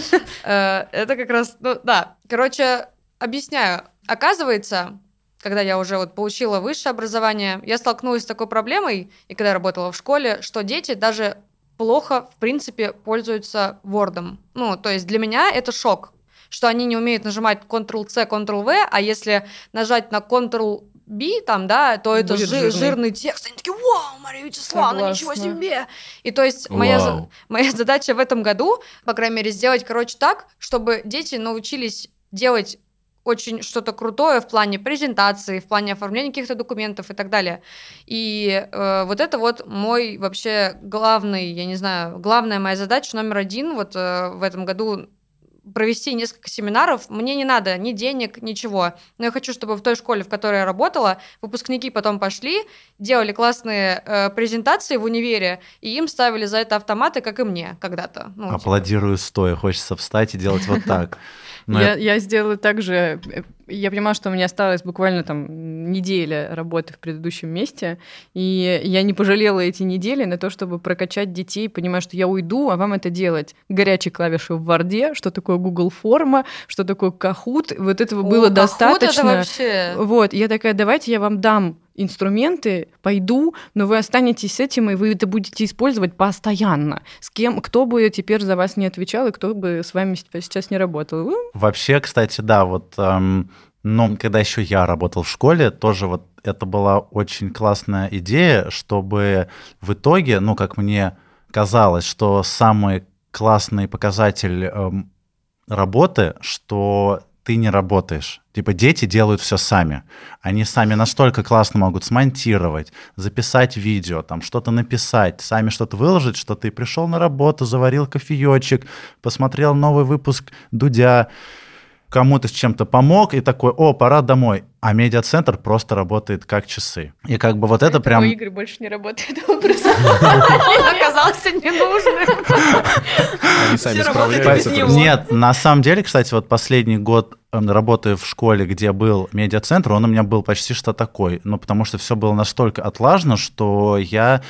Э, это как раз, ну да. Короче, объясняю. Оказывается, когда я уже вот получила высшее образование, я столкнулась с такой проблемой, и когда я работала в школе, что дети даже плохо, в принципе, пользуются Word. Ну, то есть для меня это шок, что они не умеют нажимать Ctrl-C, Ctrl-V, а если нажать на Ctrl B, там, да, то это жир, жирный. жирный текст. Они такие, вау, Мария Вячеславовна, ничего себе! И то есть моя, моя задача в этом году, по крайней мере, сделать, короче, так, чтобы дети научились делать очень что-то крутое в плане презентации, в плане оформления каких-то документов и так далее. И э, вот это вот мой вообще главный, я не знаю, главная моя задача номер один вот э, в этом году провести несколько семинаров. Мне не надо ни денег, ничего. Но я хочу, чтобы в той школе, в которой я работала, выпускники потом пошли, делали классные э, презентации в универе, и им ставили за это автоматы, как и мне когда-то. Ну. Аплодирую типа. стоя, хочется встать и делать вот так. [laughs] я, это... я сделала так же. Я понимала, что у меня осталось буквально там неделя работы в предыдущем месте, и я не пожалела эти недели на то, чтобы прокачать детей, понимая, что я уйду, а вам это делать. Горячие клавиши в Варде, что такое Google форма, что такое Kahoot, вот этого О, было Kahoot достаточно. Это вообще... Вот, я такая, давайте я вам дам инструменты, пойду, но вы останетесь с этим, и вы это будете использовать постоянно. С кем, кто бы теперь за вас не отвечал, и кто бы с вами сейчас не работал. Вообще, кстати, да, вот, эм, но когда еще я работал в школе, тоже вот это была очень классная идея, чтобы в итоге, ну, как мне казалось, что самый классный показатель эм, работы, что ты не работаешь. Типа дети делают все сами. Они сами настолько классно могут смонтировать, записать видео, там что-то написать, сами что-то выложить, что ты пришел на работу, заварил кофеечек, посмотрел новый выпуск Дудя, кому-то с чем-то помог и такой, о, пора домой. А медиацентр просто работает как часы. И как бы вот это прям... игры больше не работают [laughs] Оказался ненужным. Они сами справляются. Нет, на самом деле, кстати, вот последний год эм, работая в школе, где был медиацентр, он у меня был почти что такой. Ну, потому что все было настолько отлажено, что я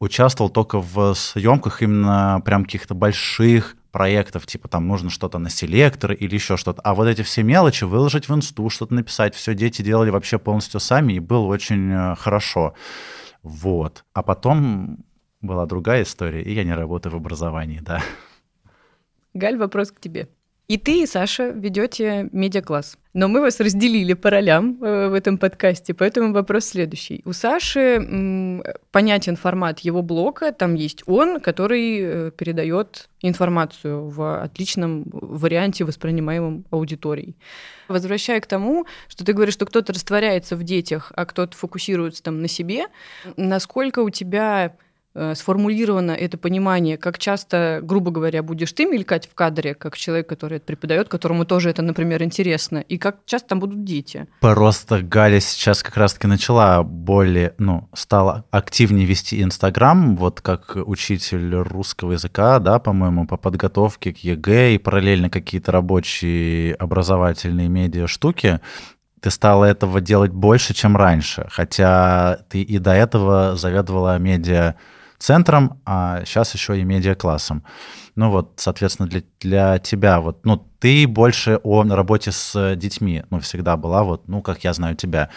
участвовал только в съемках именно прям каких-то больших проектов, типа там нужно что-то на селектор или еще что-то. А вот эти все мелочи выложить в инсту, что-то написать, все дети делали вообще полностью сами, и было очень э, хорошо. Вот. А потом была другая история, и я не работаю в образовании, да. Галь, вопрос к тебе. И ты, и Саша ведете медиакласс. Но мы вас разделили по ролям э, в этом подкасте, поэтому вопрос следующий. У Саши понятен формат его блока, там есть он, который э, передает информацию в отличном варианте, воспринимаемом аудиторией. Возвращая к тому, что ты говоришь, что кто-то растворяется в детях, а кто-то фокусируется там на себе, насколько у тебя сформулировано это понимание, как часто, грубо говоря, будешь ты мелькать в кадре, как человек, который это преподает, которому тоже это, например, интересно, и как часто там будут дети? Просто Галя сейчас как раз-таки начала более, ну, стала активнее вести Инстаграм, вот как учитель русского языка, да, по-моему, по подготовке к ЕГЭ и параллельно какие-то рабочие образовательные медиа штуки ты стала этого делать больше, чем раньше, хотя ты и до этого заведовала медиа центром, а сейчас еще и медиаклассом. Ну вот, соответственно, для, для тебя, вот, ну, ты больше о работе с детьми, ну, всегда была, вот, ну, как я знаю тебя.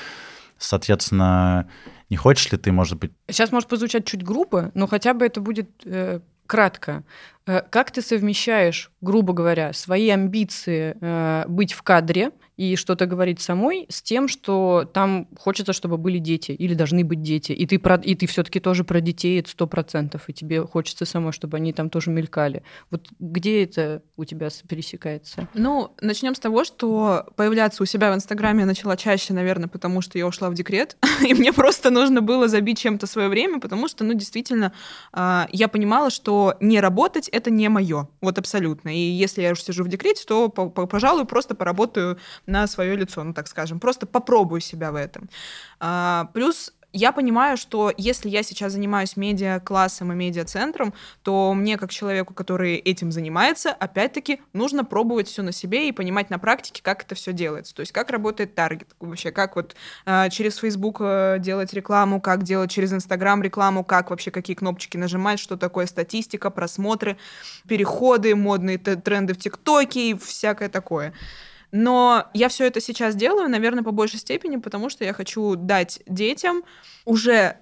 Соответственно, не хочешь ли ты, может быть... Сейчас может позвучать чуть грубо, но хотя бы это будет э, кратко. Э, как ты совмещаешь, грубо говоря, свои амбиции э, быть в кадре и что-то говорить самой с тем, что там хочется, чтобы были дети или должны быть дети, и ты, про, и ты все-таки тоже про детей сто процентов, и тебе хочется самой, чтобы они там тоже мелькали. Вот где это у тебя пересекается? Ну, начнем с того, что появляться у себя в Инстаграме я начала чаще, наверное, потому что я ушла в декрет, [laughs] и мне просто нужно было забить чем-то свое время, потому что, ну, действительно, а, я понимала, что не работать — это не мое, вот абсолютно. И если я уже сижу в декрете, то, пожалуй, просто поработаю на свое лицо, ну так скажем. Просто попробую себя в этом. А, плюс я понимаю, что если я сейчас занимаюсь медиа-классом и медиа-центром, то мне, как человеку, который этим занимается, опять-таки нужно пробовать все на себе и понимать на практике, как это все делается. То есть как работает таргет вообще, как вот э, через Facebook э, делать рекламу, как делать через Instagram рекламу, как вообще какие кнопочки нажимать, что такое статистика, просмотры, переходы, модные тренды в ТикТоке и всякое такое. Но я все это сейчас делаю, наверное, по большей степени, потому что я хочу дать детям уже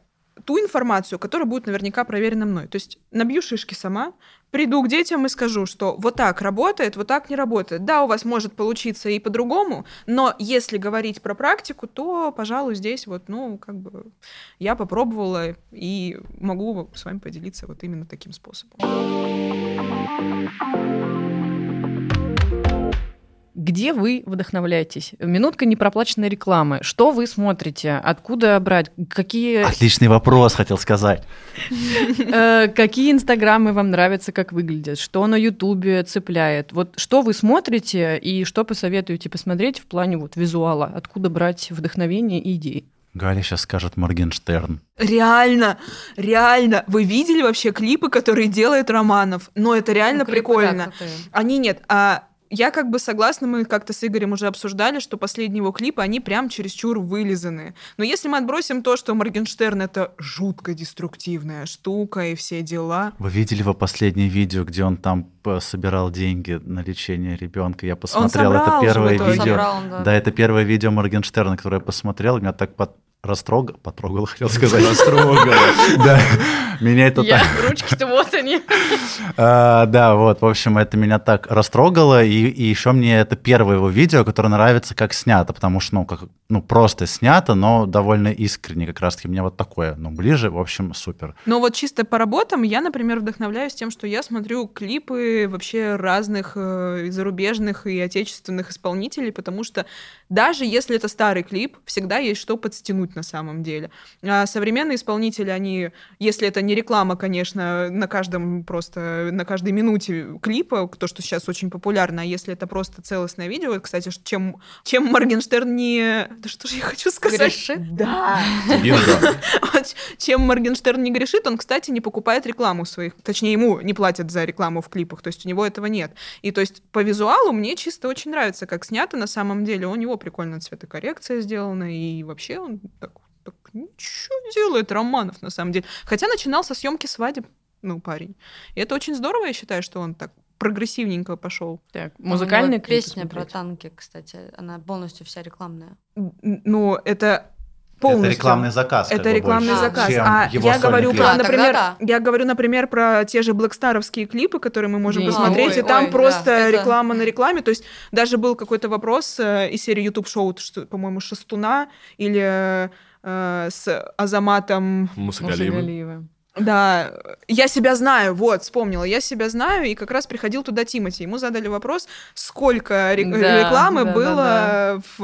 ту информацию, которая будет наверняка проверена мной. То есть набью шишки сама, приду к детям и скажу, что вот так работает, вот так не работает. Да, у вас может получиться и по-другому, но если говорить про практику, то, пожалуй, здесь вот, ну, как бы я попробовала и могу с вами поделиться вот именно таким способом. Где вы вдохновляетесь? Минутка непроплаченной рекламы. Что вы смотрите? Откуда брать? Какие... Отличный вопрос, хотел сказать. Э, какие инстаграмы вам нравятся, как выглядят? Что на ютубе цепляет? Вот что вы смотрите и что посоветуете посмотреть в плане вот визуала? Откуда брать вдохновение и идеи? Галя сейчас скажет Моргенштерн. Реально, реально. Вы видели вообще клипы, которые делает Романов? Но это реально ну, прикольно. Да, Они нет, а я как бы согласна, мы как-то с Игорем уже обсуждали, что последние его клипы, они прям чересчур вылизаны. Но если мы отбросим то, что Моргенштерн — это жутко деструктивная штука и все дела... Вы видели его последнее видео, где он там собирал деньги на лечение ребенка? Я посмотрел, это первое видео. Собрал, да. да, это первое видео Моргенштерна, которое я посмотрел, меня так под растрогал, потрогал, хотел сказать. Растрогал. [laughs] Да, меня это так... [laughs] ручки-то вот они. [laughs] А, да, вот, в общем, это меня так растрогало, и, и еще мне это первое его видео, которое нравится, как снято, потому что, ну, как, ну, просто снято, но довольно искренне, как раз-таки мне вот такое, ну, ближе, в общем, супер. Но вот чисто по работам я, например, вдохновляюсь тем, что я смотрю клипы вообще разных э, зарубежных и отечественных исполнителей, потому что даже если это старый клип, всегда есть что подстянуть на самом деле. А современные исполнители, они, если это не реклама, конечно, на каждом просто, на каждой минуте клипа, то, что сейчас очень популярно, а если это просто целостное видео, кстати, чем, чем Моргенштерн не... Да что же я хочу сказать? Грешит? Да. [laughs] Чем Моргенштерн не грешит, он, кстати, не покупает рекламу своих, точнее, ему не платят за рекламу в клипах, то есть у него этого нет. И то есть по визуалу мне чисто очень нравится, как снято на самом деле. У него прикольно цветокоррекция сделана, и вообще он так, так ничего делает Романов на самом деле. Хотя начинал со съемки свадеб, ну, парень. И это очень здорово, я считаю, что он так прогрессивненько пошел. Так, музыкальная песня про танки, кстати, она полностью вся рекламная. Ну, это Полностью. Это рекламный заказ. Это рекламный больше, заказ. чем А его я говорю клип. про, А, например, да. я говорю, например, про те же блэкстаровские клипы, которые мы можем Не, посмотреть, ой, и там ой, просто да, это- реклама на рекламе. То есть даже был какой-то вопрос э, из серии YouTube шоу, что, по-моему, Шестуна или э, с Азаматом Мусагалиевым. Да, я себя знаю, вот, вспомнила, я себя знаю, и как раз приходил туда Тимати. Ему задали вопрос, сколько ре- Да, рекламы да, было да, в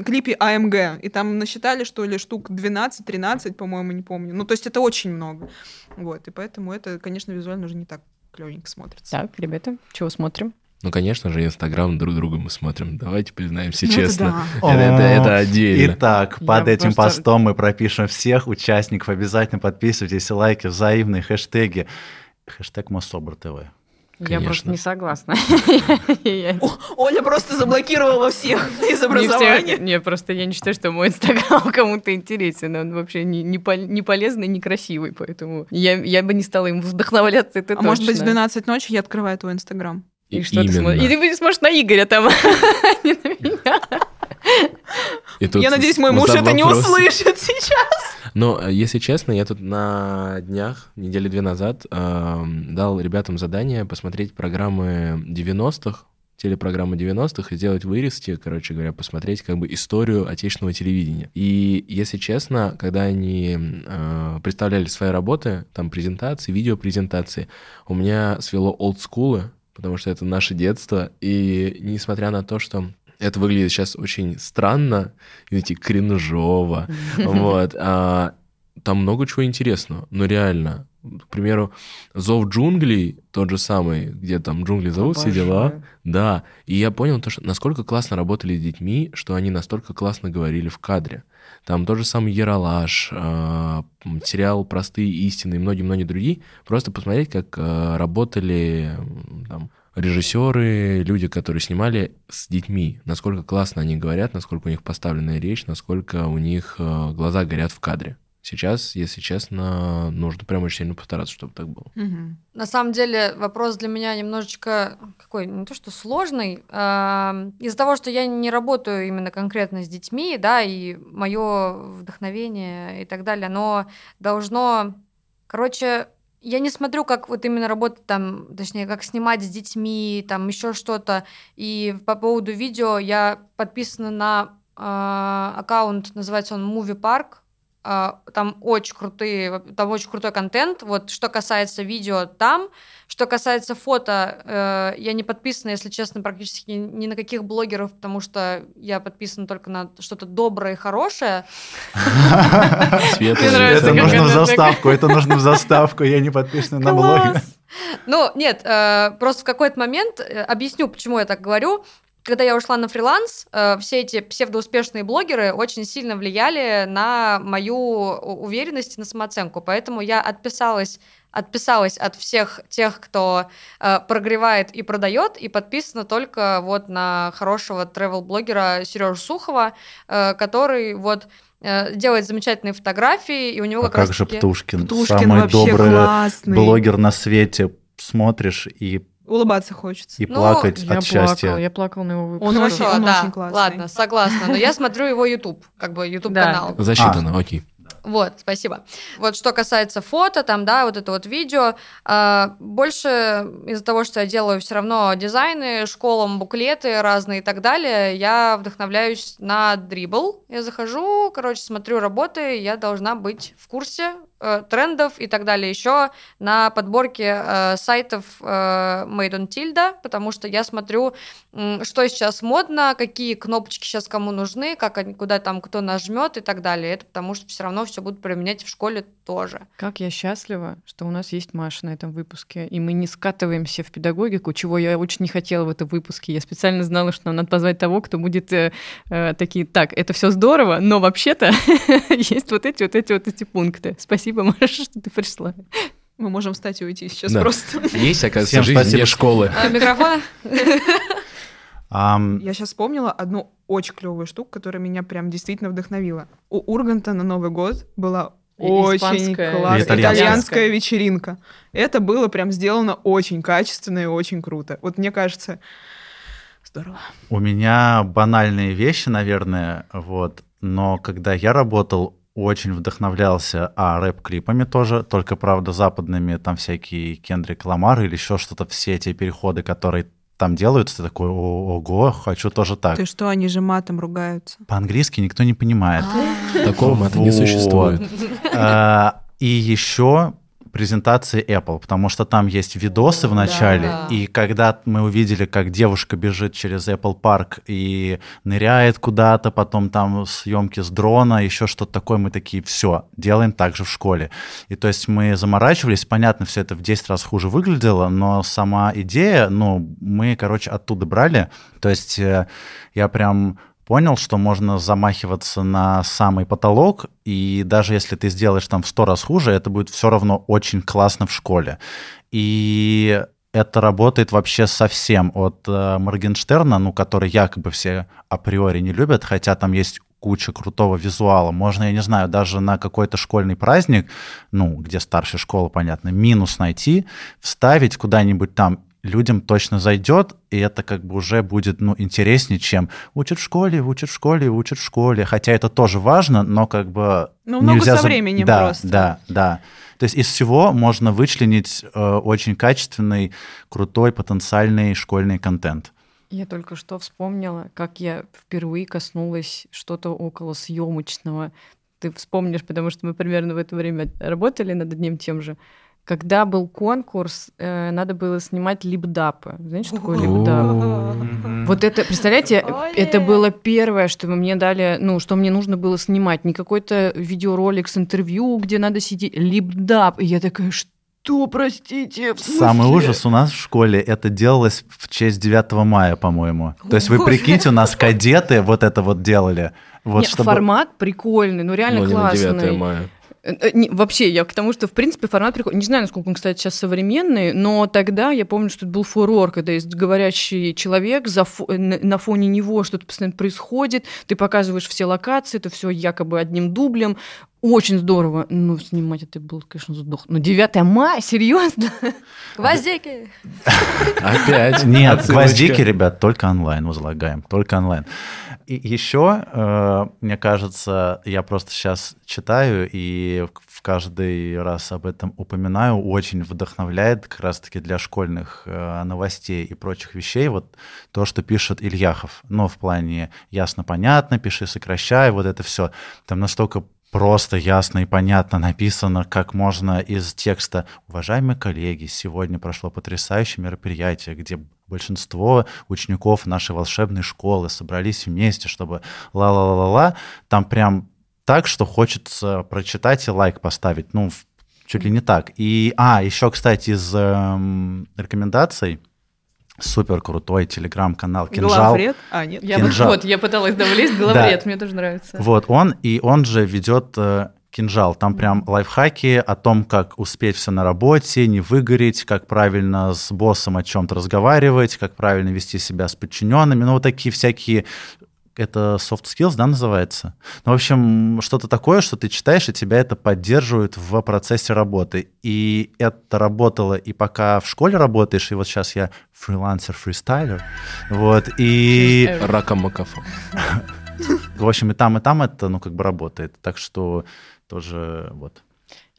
э, клипе АМГ. И там насчитали, что ли, штук 12-13, по-моему, не помню. Ну, то есть это очень много. Вот, и поэтому это, конечно, визуально уже не так клевенько смотрится. Так, ребята, чего смотрим? Ну, конечно же, Инстаграм друг друга мы смотрим. Давайте признаемся Ну, это честно. да. [laughs] Это, это- это отдельно. Итак, Я под этим просто- постом мы пропишем всех участников. Обязательно подписывайтесь, лайки, взаимные хэштеги. Хэштег Моссобр ТВ. Я Конечно. просто не согласна. [laughs] Я- Оля просто заблокировала всех [laughs] из образования. Не, просто я не считаю, что мой инстаграм кому-то интересен. Он вообще не, не, пол- не полезный, не красивый, поэтому я, я бы не стала ему вдохновляться, это А может быть, в точно. 12 ночи я открываю твой инстаграм. И что ты Именно. смотришь? И ты сможешь на Игоря там, [laughs] а не на меня. И тут Я надеюсь, мой муж это не вопрос. услышит сейчас. Но, э, если честно, я тут на днях, недели две назад, эм, дал ребятам задание посмотреть программы 90-х, телепрограммы 90-х и сделать вырезки, короче говоря, посмотреть как бы историю отечественного телевидения. И, если честно, когда они э, представляли свои работы, там презентации, видеопрезентации, у меня свело олдскулы, потому что это наше детство, и несмотря на то, что это выглядит сейчас очень странно, видите, кринжово, вот, а, там много чего интересного, но реально, к примеру, «Зов джунглей», тот же самый, где там джунгли зовут, все дела, да, и я понял то, что насколько классно работали с детьми, что они настолько классно говорили в кадре. Там тот же самый Яралаш, э, сериал «Простые истины» и многие-многие другие. Просто посмотреть, как э, работали там, режиссеры, люди, которые снимали с детьми. Насколько классно они говорят, насколько у них поставленная речь, насколько у них э, глаза горят в кадре. Сейчас, если честно, нужно прям очень сильно постараться, чтобы так было. На самом деле вопрос для меня немножечко какой, не то что сложный. а, Из-за того, что я не работаю именно конкретно с детьми, да, и мое вдохновение и так далее, оно должно, короче, я не смотрю, как вот именно работать там, точнее, как снимать с детьми, там еще что-то. И по поводу видео я подписана на а, аккаунт, называется он Movie Park. А, Там очень крутые, там очень крутой контент. Вот что касается видео там, что касается фото, э, я не подписана, если честно, практически ни на каких блогеров, потому что я подписана только на что-то доброе и хорошее. Это нужно в заставку, это нужно в заставку. Я не подписан на блоге. Ну, нет, э, просто в какой-то момент, э, объясню, почему я так говорю, когда я ушла на фриланс, э, все эти псевдоуспешные блогеры очень сильно влияли на мою уверенность и на самооценку. Поэтому я отписалась, отписалась от всех тех, кто э, прогревает и продает, и подписана только вот на хорошего travel-блогера Сережу Сухова, э, который вот э, делает замечательные фотографии, и у него А как, как раз же таки- Птушкин? Птушкин Самый добрый классный. блогер на свете. Смотришь и, Улыбаться хочется. и Ну, плакать Я от плакала, счастья. я плакала на его выпуске. Он Хорошо, очень- он да, очень классный. ладно, согласна. Но я смотрю его YouTube, как бы YouTube канал. Засчитано, окей. Вот, спасибо. Вот что касается фото, там, да, вот это вот видео, а, больше из-за того, что я делаю все равно дизайны, школам, буклеты разные и так далее, я вдохновляюсь на дрибл. Я захожу, короче, смотрю работы, я должна быть в курсе э, трендов и так далее еще на подборке э, сайтов э, Made on Tilda, потому что я смотрю, м, что сейчас модно, какие кнопочки сейчас кому нужны, как они, куда там кто нажмет и так далее. Это потому что все равно все будут применять в школе тоже. Как я счастлива, что у нас есть Маша на этом выпуске, и мы не скатываемся в педагогику, чего я очень не хотела в этом выпуске. Я специально знала, что нам надо позвать того, кто будет э, э, такие, так, это все здорово, но вообще-то [laughs] есть вот эти вот эти вот эти пункты. Спасибо, Маша, что ты пришла. Мы можем встать и уйти сейчас Да. просто. Есть, оказывается, Всем жизнь спасибо. школы. А, Микрофон? [laughs] Ам, Я сейчас вспомнила одну очень клевую штуку, которая меня прям действительно вдохновила. У Урганта на Новый год была очень классная итальянская вечеринка. Это было прям сделано очень качественно и очень круто. Вот мне кажется, здорово. У меня банальные вещи, наверное, вот. но когда я работал, очень вдохновлялся, а рэп-клипами тоже, только, правда, западными, там всякие Кендрик Ламар или еще что-то, все эти переходы, которые там делаются, ты такой, ого, хочу тоже так. Ты что, они же матом ругаются? По-английски никто не понимает. Такого мата не существует. А, И еще презентации Apple, потому что там есть видосы в начале, Да. и когда мы увидели, как девушка бежит через Apple Park и ныряет куда-то, потом там съемки с дрона, еще что-то такое, мы такие, все, делаем так же в школе. И то есть мы заморачивались, понятно, все это в 10 раз хуже выглядело, но сама идея, ну, мы, короче, оттуда брали, то есть э, я прям понял, что можно замахиваться на самый потолок, и даже если ты сделаешь там в сто раз хуже, это будет все равно очень классно в школе. И это работает вообще совсем от э, Моргенштерна, ну, который якобы все априори не любят, хотя там есть куча крутого визуала. Можно, я не знаю, даже на какой-то школьный праздник, ну, где старшая школа, понятно, минус найти, вставить куда-нибудь там людям точно зайдет, и это как бы уже будет, ну, интереснее, чем учат в школе, учат в школе, учат в школе. Хотя это тоже важно, но как бы... Ну, много нельзя со временем да, просто. Да, да. То есть из всего можно вычленить э, очень качественный, крутой, потенциальный школьный контент. Я только что вспомнила, как я впервые коснулась что-то около съемочного. Ты вспомнишь, потому что мы примерно в это время работали над одним тем же. Когда был конкурс, э, надо было снимать липдапы. Знаете, что такое липдап? Вот это, представляете, Оле! это было первое, что мне дали, ну, что мне нужно было снимать. Не какой-то видеоролик с интервью, где надо сидеть, липдап. И я такая, что, простите? в Самый смысле?» ужас у нас в школе, это делалось в честь 9 мая, по-моему. То есть вы прикиньте, у нас кадеты вот это вот делали. Вот Не, чтобы... Формат прикольный, ну реально Ну, не на классный. 9 мая. Э, э, не, вообще, я к тому, что, в принципе, формат прикольный. Не знаю, насколько он, кстати, сейчас современный, но тогда я помню, что это был фурор, когда есть говорящий человек, за фо- э, на фоне него что-то постоянно происходит, ты показываешь все локации, это все якобы одним дублем. Очень здорово. Ну, снимать это было, конечно, сдох. Но 9 мая, серьезно? [laughs] Гвоздики! [laughs] Опять. Нет, гвоздики, ребят, только онлайн возлагаем, только онлайн. И еще, э, мне кажется, я просто сейчас читаю и в каждый раз об этом упоминаю, очень вдохновляет как раз-таки для школьных э, новостей и прочих вещей вот то, что пишет Ильяхов. Ну, в плане ясно-понятно, пиши, сокращай, вот это все. Там настолько просто, ясно и понятно написано, как можно из текста «Уважаемые коллеги, сегодня прошло потрясающее мероприятие, где большинство учеников нашей волшебной школы собрались вместе, чтобы ла-ла-ла-ла-ла». Там прям так, что хочется прочитать и лайк поставить. Ну, чуть ли не так. И, а, еще, кстати, из эм, рекомендаций супер крутой телеграм-канал «Кинжал». Главред? А, нет. Я вот, Кинжал. [laughs] вот, я пыталась довлезть, главред, мне тоже нравится. Вот он, и он же ведет э, кинжал. Там прям лайфхаки о том, как успеть все на работе, не выгореть, как правильно с боссом о чем-то разговаривать, как правильно вести себя с подчиненными. Ну, вот такие всякие это soft skills, да, называется? Ну, в общем, что-то такое, что ты читаешь, и тебя это поддерживает в процессе работы. И это работало и пока в школе работаешь, и вот сейчас я фрилансер-фристайлер, вот, и... Раком Макафо. [laughs] В общем, и там, и там это, ну, как бы работает. Так что тоже вот.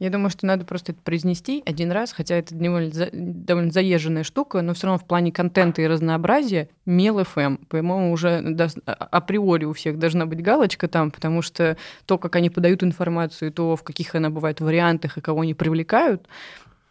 Я думаю, что надо просто это произнести один раз, хотя это довольно, довольно заезженная штука, но все равно в плане контента и разнообразия Мел ФМ, по-моему, уже а- априори у всех должна быть галочка там, потому что то, как они подают информацию, то, в каких она бывает вариантах и кого они привлекают,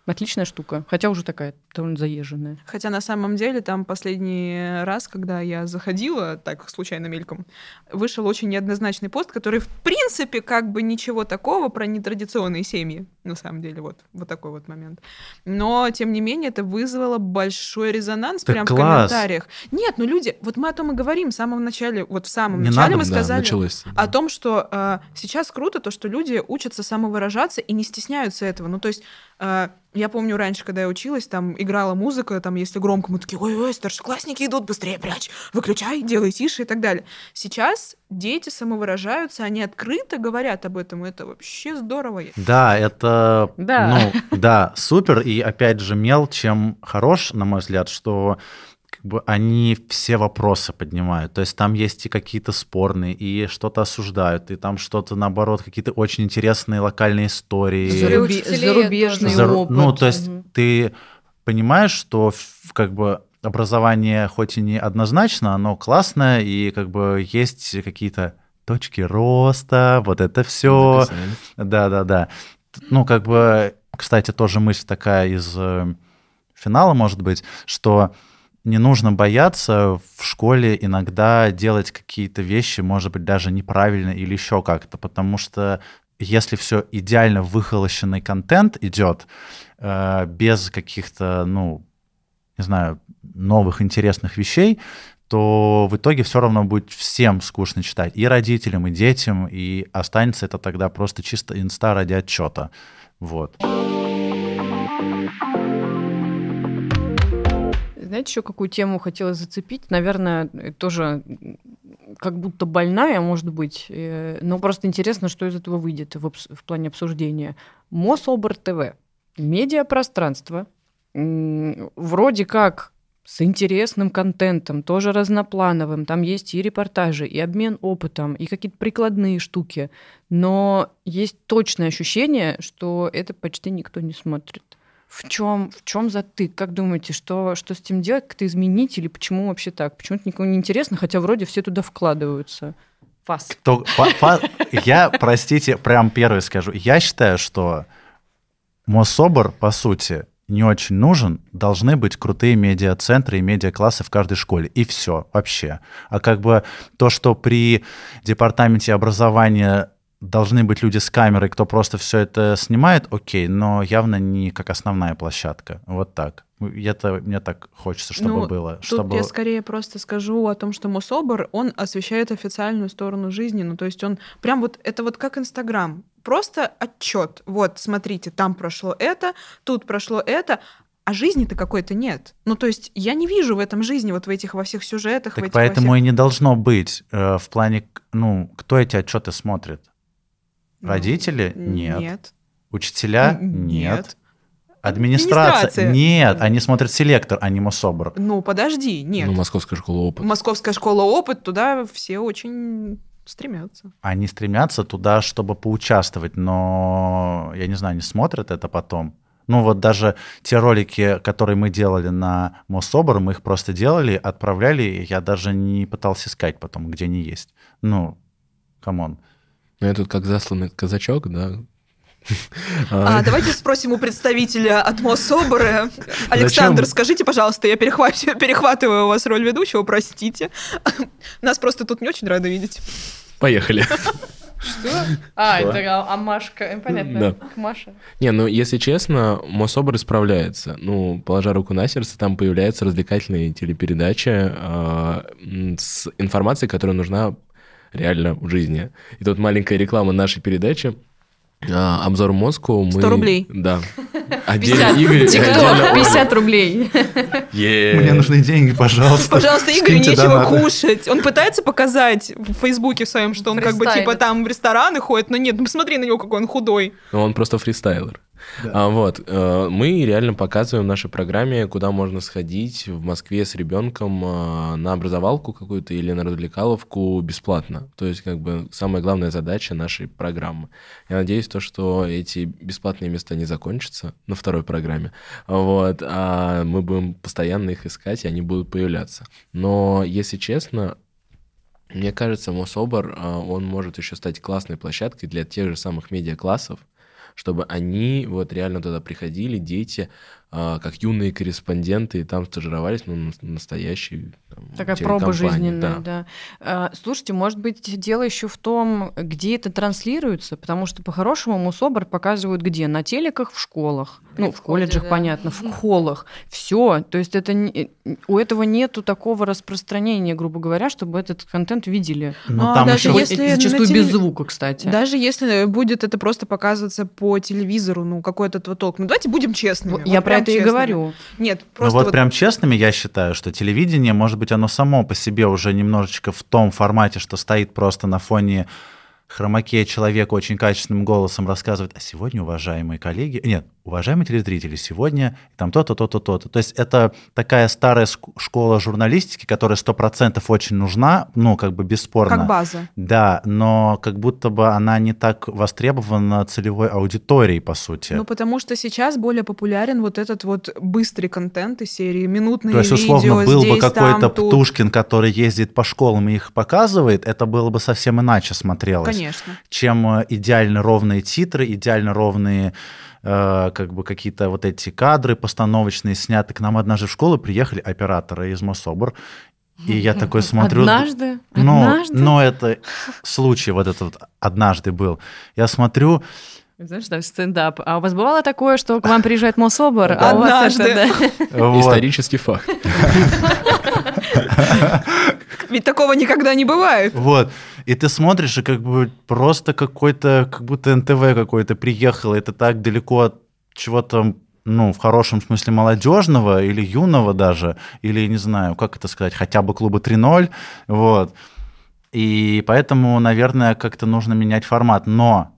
отличная штука, хотя уже такая довольно заезженная. Хотя на самом деле там последний раз, когда я заходила, так случайно мельком, вышел очень неоднозначный пост, который в принципе как бы ничего такого про нетрадиционные семьи, на самом деле, вот, вот такой вот момент. Но, тем не менее, это вызвало большой резонанс Так прям класс. в комментариях. Нет, ну люди, вот мы о том и говорим в самом начале, вот в самом Не начале надо, мы Да, сказали началось. о том, что э, сейчас круто то, что люди учатся самовыражаться и не стесняются этого. Ну, то есть, э, я помню раньше, когда я училась, там играла музыка, там, если громко, мы такие, ой-ой, старшеклассники идут, быстрее прячь, выключай, делай тише и так далее. Сейчас дети самовыражаются, они открыто говорят об этом, это вообще здорово. Да, это, Да. ну, да, супер. И опять же, мел чем хорош, на мой взгляд, что как бы они все вопросы поднимают. То есть там есть и какие-то спорные, и что-то осуждают, и там что-то, наоборот, какие-то очень интересные локальные истории. Заруби- зарубежный Зару- опыт. Ну, то есть Мгм. ты понимаешь, что как бы образование хоть и не однозначно, оно классное, и как бы есть какие-то точки роста, вот это все. Да-да-да. Ну, как бы, кстати, тоже мысль такая из э, финала, может быть, что не нужно бояться в школе иногда делать какие-то вещи, может быть, даже неправильно или еще как-то, потому что если все идеально выхолощенный контент идет, э, без каких-то, ну, не знаю, новых интересных вещей, то в итоге все равно будет всем скучно читать, и родителям, и детям, и останется это тогда просто чисто инста ради отчета. Вот. Знаете, еще какую тему хотела зацепить? Наверное, тоже как будто больная, может быть, э, но просто интересно, что из этого выйдет в, в плане обсуждения. Мособр ТВ. Медиапространство. Вроде как с интересным контентом, тоже разноплановым. Там есть и репортажи, и обмен опытом, и какие-то прикладные штуки. Но есть точное ощущение, что это почти никто не смотрит. В чем, в чем затык? Как думаете, что, что с этим делать? Как-то изменить? Или почему вообще так? Почему это никому не интересно, хотя вроде все туда вкладываются? Вас. То- по- по- я, простите, прям первый скажу. Я считаю, что Мособор, по сути, не очень нужен. Должны быть крутые медиа-центры и медиа-классы в каждой школе. И все, вообще. А как бы то, что при департаменте образования должны быть люди с камерой, кто просто все это снимает, окей, но явно не как основная площадка. Вот так. Это мне так хочется, чтобы Ну, было. Тут чтобы... я скорее просто скажу о том, что Мособр, он освещает официальную сторону жизни. Ну, то есть он прям вот, это вот как Инстаграм. Просто отчет. Вот, смотрите, там прошло это, тут прошло это, а жизни-то какой-то нет. Ну, то есть я не вижу в этом жизни, вот в этих во всех сюжетах, в Так этих во поэтому всех- и не должно быть э, в плане, ну, кто эти отчеты смотрит? Родители? Нет. Нет. Учителя? Нет. Администрация? Администрация. Нет. Они смотрят селектор, а не Мособр. Ну, подожди, нет. Ну, Московская школа опыта. Московская школа опыт, туда все очень стремятся. Они стремятся туда, чтобы поучаствовать, но, я не знаю, они смотрят это потом. Ну вот даже те ролики, которые мы делали на Мособр, мы их просто делали, отправляли, и я даже не пытался искать потом, где они есть. Ну, come on. Ну, я тут как засланный казачок, да. А, давайте спросим у представителя от Мособора. Александр, Зачем? скажите, пожалуйста, я перехват- перехватываю у вас роль ведущего, простите. Нас просто тут не очень рады видеть. Поехали. Что? А, Что? это а, Машка. э, Понятно. Да. К Маше. Не, ну, если честно, Мособр справляется. Ну, положа руку на сердце, там появляются развлекательные телепередачи э, с информацией, которая нужна реально в жизни. И тут маленькая реклама нашей передачи. А, обзор мозгу. Мы... 100 рублей. Да. [laughs] Отдельно Игорь. [laughs] Тикток, отдельно Оля. 50 рублей. Е. Мне нужны деньги, пожалуйста. Пожалуйста, Игорю Скиньте нечего донаты. кушать. Он пытается показать в Фейсбуке своем, что он как бы типа там в рестораны ходит, но нет, ну посмотри на него, какой он худой. Ну, он просто фристайлер. Да. А, вот, э, мы реально показываем в нашей программе, куда можно сходить в Москве с ребенком э, на образовалку какую-то или на развлекаловку бесплатно. То есть, как бы, самая главная задача нашей программы. Я надеюсь, то, что эти бесплатные места не закончатся на второй программе. Вот, а мы будем постоянно их искать, и они будут появляться. Но, если честно, мне кажется, Мособор, а, он может еще стать классной площадкой для тех же самых медиаклассов, чтобы они вот реально туда приходили, дети, как юные корреспонденты, и там стажировались, ну, на- настоящие там, Такая проба жизненная, да. А, Слушайте, может быть, дело еще в том, где это транслируется, потому что по-хорошему Мусобр показывают где? На телеках, в школах. При ну, в колледжах, да. понятно, в холлах. Все. То есть это не- у этого нету такого распространения, грубо говоря, чтобы этот контент видели. Ну, А, там даже еще... если зачастую теле- без звука, кстати. Даже если будет это просто показываться по телевизору, ну какой от этого толк. Ну давайте будем честными. Вот вот Я про прям это и честными. говорю. Нет, Ну просто вот, вот прям честными я считаю, что телевидение, может быть, оно само по себе уже немножечко в том формате, что стоит просто на фоне хромаке человек очень качественным голосом рассказывает, а сегодня, уважаемые коллеги, нет, уважаемые телезрители, сегодня там то-то, то-то, то-то. То есть это такая старая школа журналистики, которая сто процентов очень нужна, ну, как бы бесспорно. Как база. Да, но как будто бы она не так востребована целевой аудиторией, по сути. Ну, потому что сейчас более популярен вот этот вот быстрый контент из серии минутные То есть, видео условно, был здесь, бы какой-то там, тут. Птушкин, который ездит по школам и их показывает, это было бы совсем иначе смотрелось. Конечно. чем э, идеально ровные титры, идеально ровные э, как бы какие-то вот эти кадры постановочные сняты. К нам однажды в школу приехали операторы из Мособр, и я такой смотрю... Однажды? Ну, Однажды? ну, это случай вот этот вот однажды был. Я смотрю, Знаешь, да, стендап. А у вас бывало такое, что к вам приезжает Мособор, а у вас это, да? Исторический факт. Ведь такого никогда не бывает. Вот. И ты смотришь, и как бы просто какой-то, как будто НТВ какой-то приехал, это так далеко от чего-то, ну, в хорошем смысле молодежного или юного даже, или, не знаю, как это сказать, хотя бы клуба 3.0, вот. И поэтому, наверное, как-то нужно менять формат. Но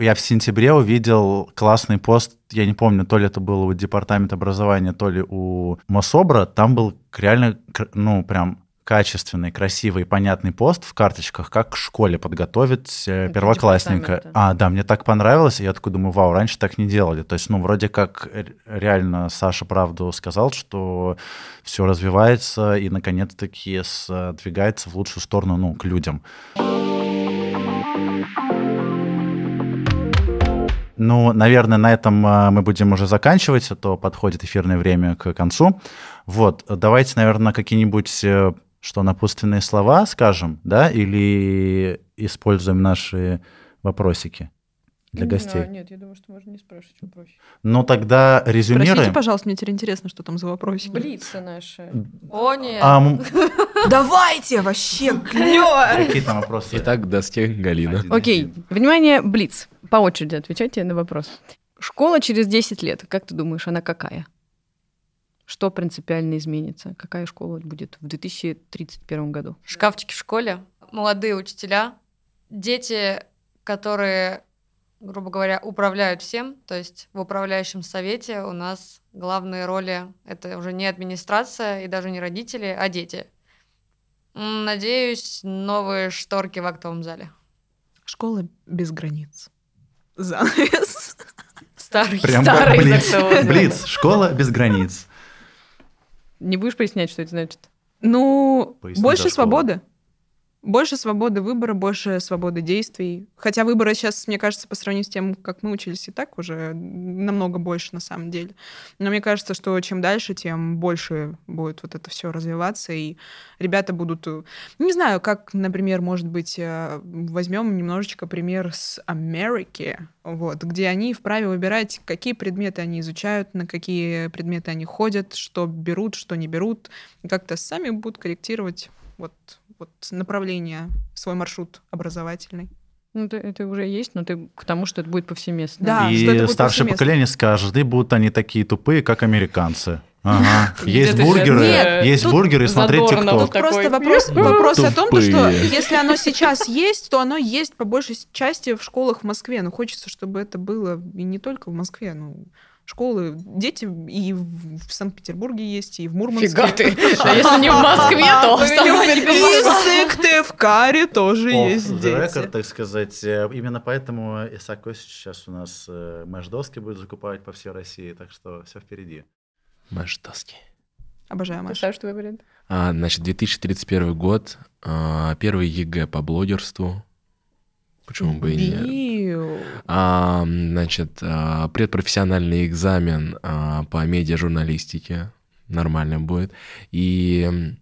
я в сентябре увидел классный пост, я не помню, то ли это было у департамента образования, то ли у Мособра, там был реально, ну, прям качественный, красивый, понятный пост в карточках, как к школе подготовить э, первоклассника. А, да, мне так понравилось, и я такой думаю, вау, раньше так не делали. То есть, ну, вроде как р- реально Саша правду сказал, что все развивается и, наконец-таки, сдвигается в лучшую сторону, ну, к людям. Ну, наверное, на этом а, мы будем уже заканчивать, а то подходит эфирное время к концу. Вот, давайте, наверное, какие-нибудь, э, что, напутственные слова скажем, да, или используем наши вопросики для Не гостей. знаю, нет, я думаю, что можно не спрашивать вопросы. Ну, тогда резюмируем. Простите, пожалуйста, мне теперь интересно, что там за вопросики. Блицы наши. О, нет. А, м, Давайте, вообще, клево! какие там вопросы? Итак, доске Галина. Окей, внимание, Блиц. По очереди отвечайте на вопрос. Школа через 10 лет, как ты думаешь, она какая? Что принципиально изменится? Какая школа будет в 2031 году? Шкафчики в школе, молодые учителя, дети, которые, грубо говоря, управляют всем. То есть в управляющем совете у нас главные роли — это уже не администрация и даже не родители, а дети. Надеюсь, новые шторки в актовом зале. Школа без границ. Занавес. Старый. Прям Старый как блиц. Блиц. Школа без границ. Не будешь пояснять, что это значит? Ну, Поясни больше свободы. Больше свободы выбора, больше свободы действий. Хотя выбора сейчас, мне кажется, по сравнению с тем, как мы учились и так, уже намного больше на самом деле. Но мне кажется, что чем дальше, тем больше будет вот это все развиваться, и ребята будут... э, Не знаю, как, например, может быть, э, возьмем немножечко пример с Америки, вот, где они вправе выбирать, какие предметы они изучают, на какие предметы они ходят, что берут, что не берут, как-то сами будут корректировать вот, вот направление, свой маршрут образовательный. Ну, это, это уже есть, но ты к тому, что это будет повсеместно. Да. И старшее повсеместно. поколение скажет, и будут они такие тупые, как американцы. Ага. Есть бургеры, Нет, есть бургеры, смотреть ТикТок. Просто вопрос, вопрос о том, то, что Тупые. если оно сейчас есть, то оно есть по большей части в школах в Москве. Но хочется, чтобы это было и не только в Москве. Ну, школы, дети и в Санкт-Петербурге есть, и в Мурманске. Фига ты. [laughs] А если не в Москве, то [laughs] И Санкт-Петербурге. в Сыктывкаре тоже есть дети. так сказать. Э, Именно поэтому Исаак Осич сейчас у нас э, МЭШ-доски будет закупать по всей России, так что все впереди. Маштовский. Обожаю Машу. Саш, твой вариант? А, значит, 2031 год, а, первый ЕГЭ по блогерству. Почему бы и нет? А, значит, а, предпрофессиональный экзамен а, по медиажурналистике. Нормально будет. И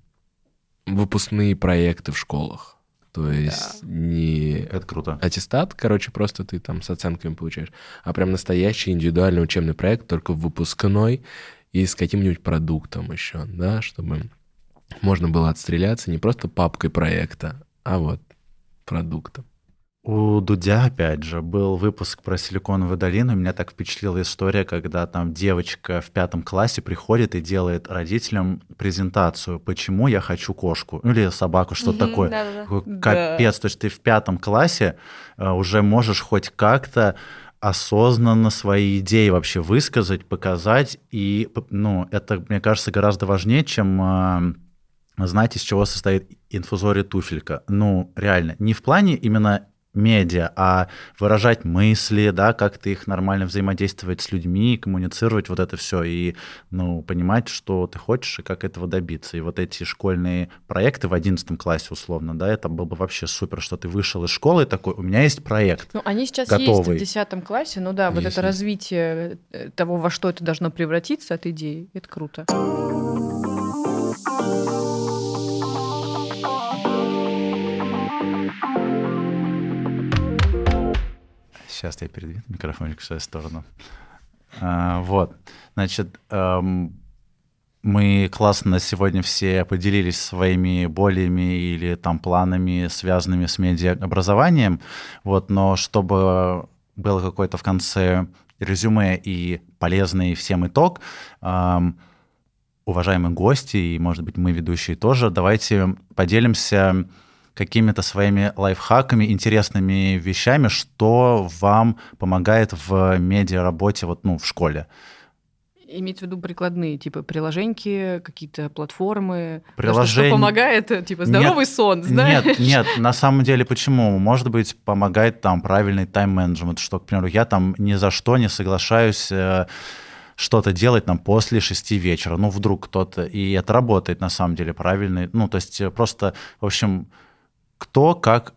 выпускные проекты в школах. То есть не Это круто. аттестат, короче, просто ты там с оценками получаешь, а прям настоящий индивидуальный учебный проект, только выпускной и с каким-нибудь продуктом еще, да, чтобы можно было отстреляться не просто папкой проекта, а вот продуктом. У Дудя, опять же, был выпуск про Силиконовую долину. Меня так впечатлила история, когда там девочка в пятом классе приходит и делает родителям презентацию, почему я хочу кошку. Ну, или собаку, что-то Мгм, такое. да-да-да. Такой Да. Капец, то есть ты в пятом классе э, уже можешь хоть как-то осознанно свои идеи вообще высказать, показать. И, ну, это, мне кажется, гораздо важнее, чем э, знать, из чего состоит инфузория туфелька. Ну, реально, не в плане именно медиа, а выражать мысли, да, как-то их нормально взаимодействовать с людьми, коммуницировать вот это все и, ну, понимать, что ты хочешь и как этого добиться. И вот эти школьные проекты в 11 классе условно, да, это было бы вообще супер, что ты вышел из школы такой, у меня есть проект. Ну, они сейчас готовый. есть в 10 классе, ну да, вот Есть, это есть. развитие э, того, во что это должно превратиться от идеи, это круто. Сейчас я передвину микрофончик в свою сторону. А, вот, значит, эм, мы классно сегодня все поделились своими болями или там планами, связанными с медиаобразованием, вот, но чтобы было какой-то в конце резюме и полезный всем итог, эм, уважаемые гости и, может быть, мы ведущие тоже, давайте поделимся какими-то своими лайфхаками, интересными вещами, что вам помогает в медиаработе вот, ну, в школе. Имеется в виду прикладные, типа приложеньки, какие-то платформы. Да, Приложень- Что, что помогает, типа здоровый сон, знаешь? Нет, нет, на самом деле почему? Может быть, помогает там правильный тайм-менеджмент, что, к примеру, я там ни за что не соглашаюсь э, что-то делать там после шести вечера, ну, вдруг кто-то, и это работает на самом деле правильно, ну, то есть э, просто, в общем, кто как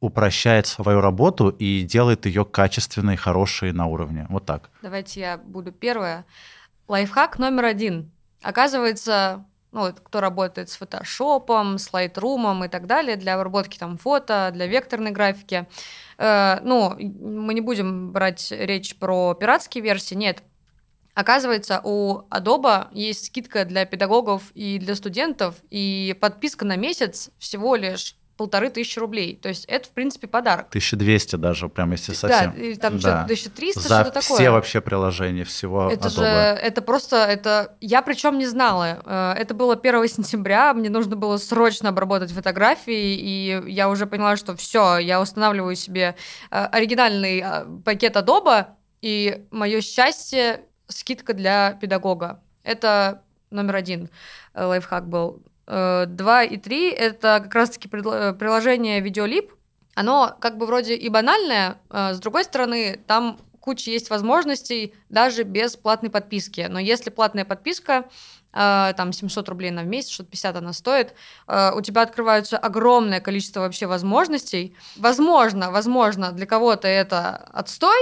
упрощает свою работу и делает ее качественной, хорошей на уровне. Вот так. Давайте я буду первая. Лайфхак номер один. Оказывается, ну, вот кто работает с фотошопом, с лайтрумом и так далее, для обработки там фото, для векторной графики. Э, ну, мы не будем брать речь про пиратские версии, нет. Оказывается, у Adobe есть скидка для педагогов и для студентов, и подписка на месяц всего лишь полторы тысячи рублей. То есть это, в принципе, подарок. 1200 даже, прям если совсем. Да, и там Да. что-то 1300, За что-то такое. все вообще приложения, всего Это Adobe. же, это просто, это, я причем не знала. Э, Это было 1 сентября, мне нужно было срочно обработать фотографии, и я уже поняла, что все, я устанавливаю себе э, оригинальный э, пакет Adobe, и мое счастье скидка для педагога. Это номер один лайфхак был. Э, Два и три — это как раз-таки э, приложение Видеолип. Оно как бы вроде и банальное, э, с другой стороны, там куча есть возможностей даже без платной подписки. Но если платная подписка, э, там 700 рублей на месяц, что-то 50 она стоит, э, у тебя открываются огромное количество вообще возможностей. Возможно, возможно, для кого-то это отстой,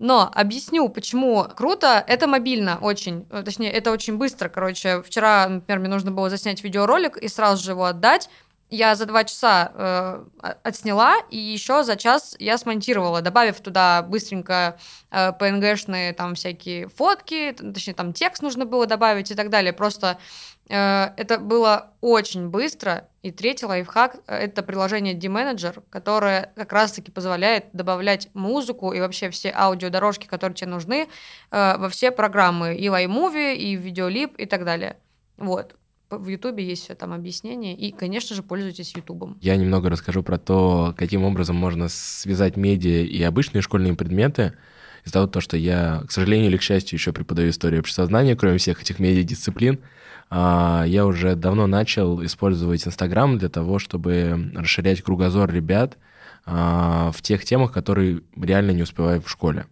но объясню, почему круто. Это мобильно очень, э, точнее, это очень быстро. Короче, вчера, например, мне нужно было заснять видеоролик и сразу же его отдать. Я за два часа э, отсняла, и еще за час я смонтировала, добавив туда быстренько э, PNG-шные там всякие фотки, точнее, там текст нужно было добавить и так далее. Просто э, это было очень быстро. И третий лайфхак — это приложение D-Manager, которое как раз-таки позволяет добавлять музыку и вообще все аудиодорожки, которые тебе нужны, э, во все программы. И в iMovie, и в Videolip, и так далее. Вот. В Ютубе есть все там объяснение. И, конечно же, пользуйтесь Ютубом. Я немного расскажу про то, каким образом можно связать медиа и обычные школьные предметы. Из-за того, то, что я, к сожалению или к счастью, еще преподаю историю общесознания, кроме всех этих медиадисциплин, а, я уже давно начал использовать Инстаграм для того, чтобы расширять кругозор ребят а, в тех темах, которые реально не успеваю в школе.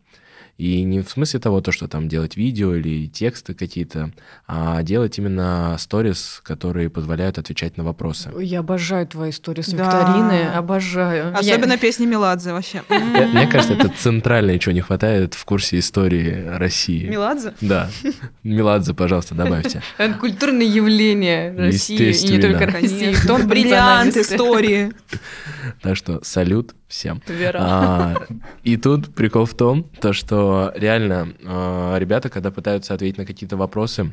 И не в смысле того, то, что там делать видео или тексты какие-то, а делать именно сторис, которые позволяют отвечать на вопросы. Я обожаю твои истории с Да. викторины, обожаю. Я- Особенно песни Меладзе вообще. Мне кажется, это центральное, чего не хватает в курсе истории России. Меладзе? Да. Меладзе, пожалуйста, добавьте. Это культурное явление России, и не Естественно. только России. Том Бриллиант истории. Так что салют всем. Вера. А, и тут прикол в том, то, что реально а, ребята, когда пытаются ответить на какие-то вопросы,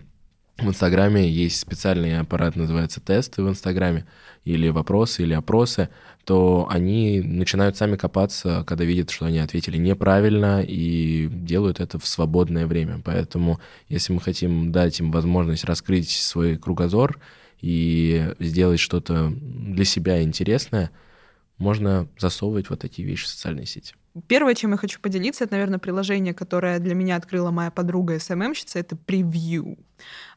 в Инстаграме есть специальный аппарат, называется тесты в Инстаграме, или вопросы, или опросы, то они начинают сами копаться, когда видят, что они ответили неправильно, и делают это в свободное время. Поэтому, если мы хотим дать им возможность раскрыть свой кругозор и сделать что-то для себя интересное, можно засовывать вот такие вещи в социальные сети. Первое, чем я хочу поделиться, это, наверное, приложение, которое для меня открыла моя подруга СММщица, это Preview.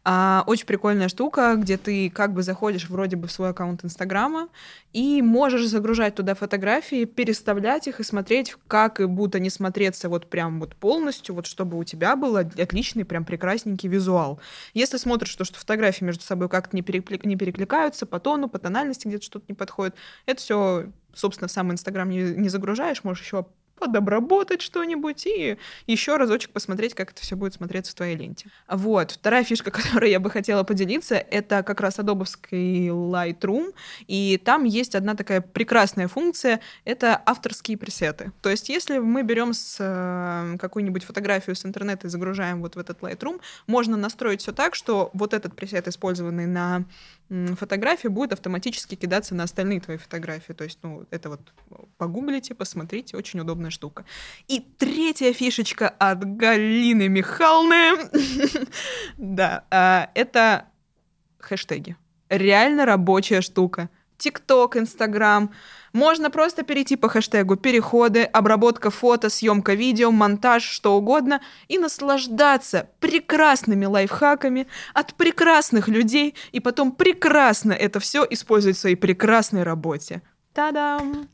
А, очень прикольная штука, где ты как бы заходишь вроде бы в свой аккаунт Инстаграма и можешь загружать туда фотографии, переставлять их и смотреть, как и будут они смотреться вот прям вот полностью, вот чтобы у тебя был отличный, прям прекрасненький визуал. Если смотришь то, что фотографии между собой как-то не, перекли... не перекликаются по тону, по тональности где-то что-то не подходит, это все собственно, сам Инстаграм не, не загружаешь, можешь еще подобработать что-нибудь и еще разочек посмотреть, как это все будет смотреться в твоей ленте. Вот. Вторая фишка, [laughs] которой я бы хотела поделиться, это как раз адобовский Lightroom, и там есть одна такая прекрасная функция, это авторские пресеты. То есть если мы берем с э, какую-нибудь фотографию с интернета и загружаем вот в этот Lightroom, можно настроить все так, что вот этот пресет, использованный на фотографии, будет автоматически кидаться на остальные твои фотографии. То есть, ну, это вот погуглите, посмотрите, очень удобная штука. И третья фишечка от Галины Михайловны. [laughs] Да, а, это хэштеги. Реально рабочая штука. ТикТок, Инстаграм. Можно просто перейти по хэштегу переходы, обработка фото, съемка видео, монтаж, что угодно, и наслаждаться прекрасными лайфхаками от прекрасных людей, и потом прекрасно это все использовать в своей прекрасной работе. Та-дам!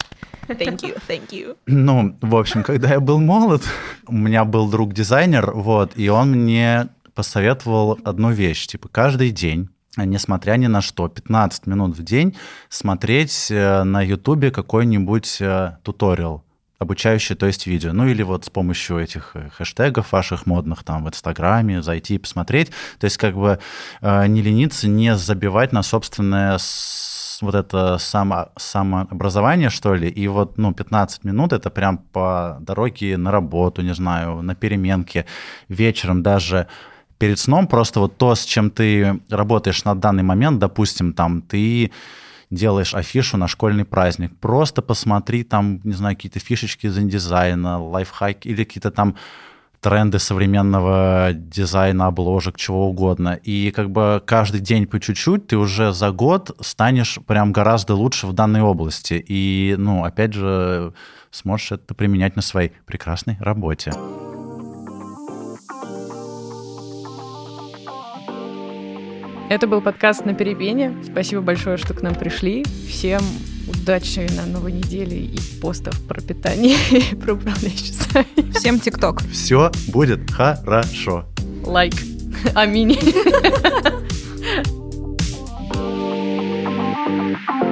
Thank you, thank you. Ну, в общем, когда я был молод, у меня был друг-дизайнер, вот, и он мне посоветовал одну вещь, типа, каждый день несмотря ни на что, 15 минут в день смотреть э, на Ютубе какой-нибудь э, туториал обучающий, то есть видео. Ну или вот с помощью этих э, хэштегов ваших модных там в Инстаграме зайти и посмотреть. То есть как бы не лениться, не забивать на собственное вот это само, самообразование, что ли, и вот, ну, 15 минут это прям по дороге на работу, не знаю, на переменке, вечером даже перед сном. Просто вот то, с чем ты работаешь на данный момент, допустим, там ты делаешь афишу на школьный праздник, просто посмотри там, не знаю, какие-то фишечки из индизайна, лайфхаки или какие-то там тренды современного дизайна, обложек, чего угодно. И как бы каждый день по чуть-чуть ты уже за год станешь прям гораздо лучше в данной области. И, ну, опять же, сможешь это применять на своей прекрасной работе. Это был подкаст «На перепене». Спасибо большое, что к нам пришли. Всем удачи на новой неделе и постов про питание [laughs] и про управление часами. Всем ТикТок. Все будет хорошо. Лайк. Аминь. [laughs]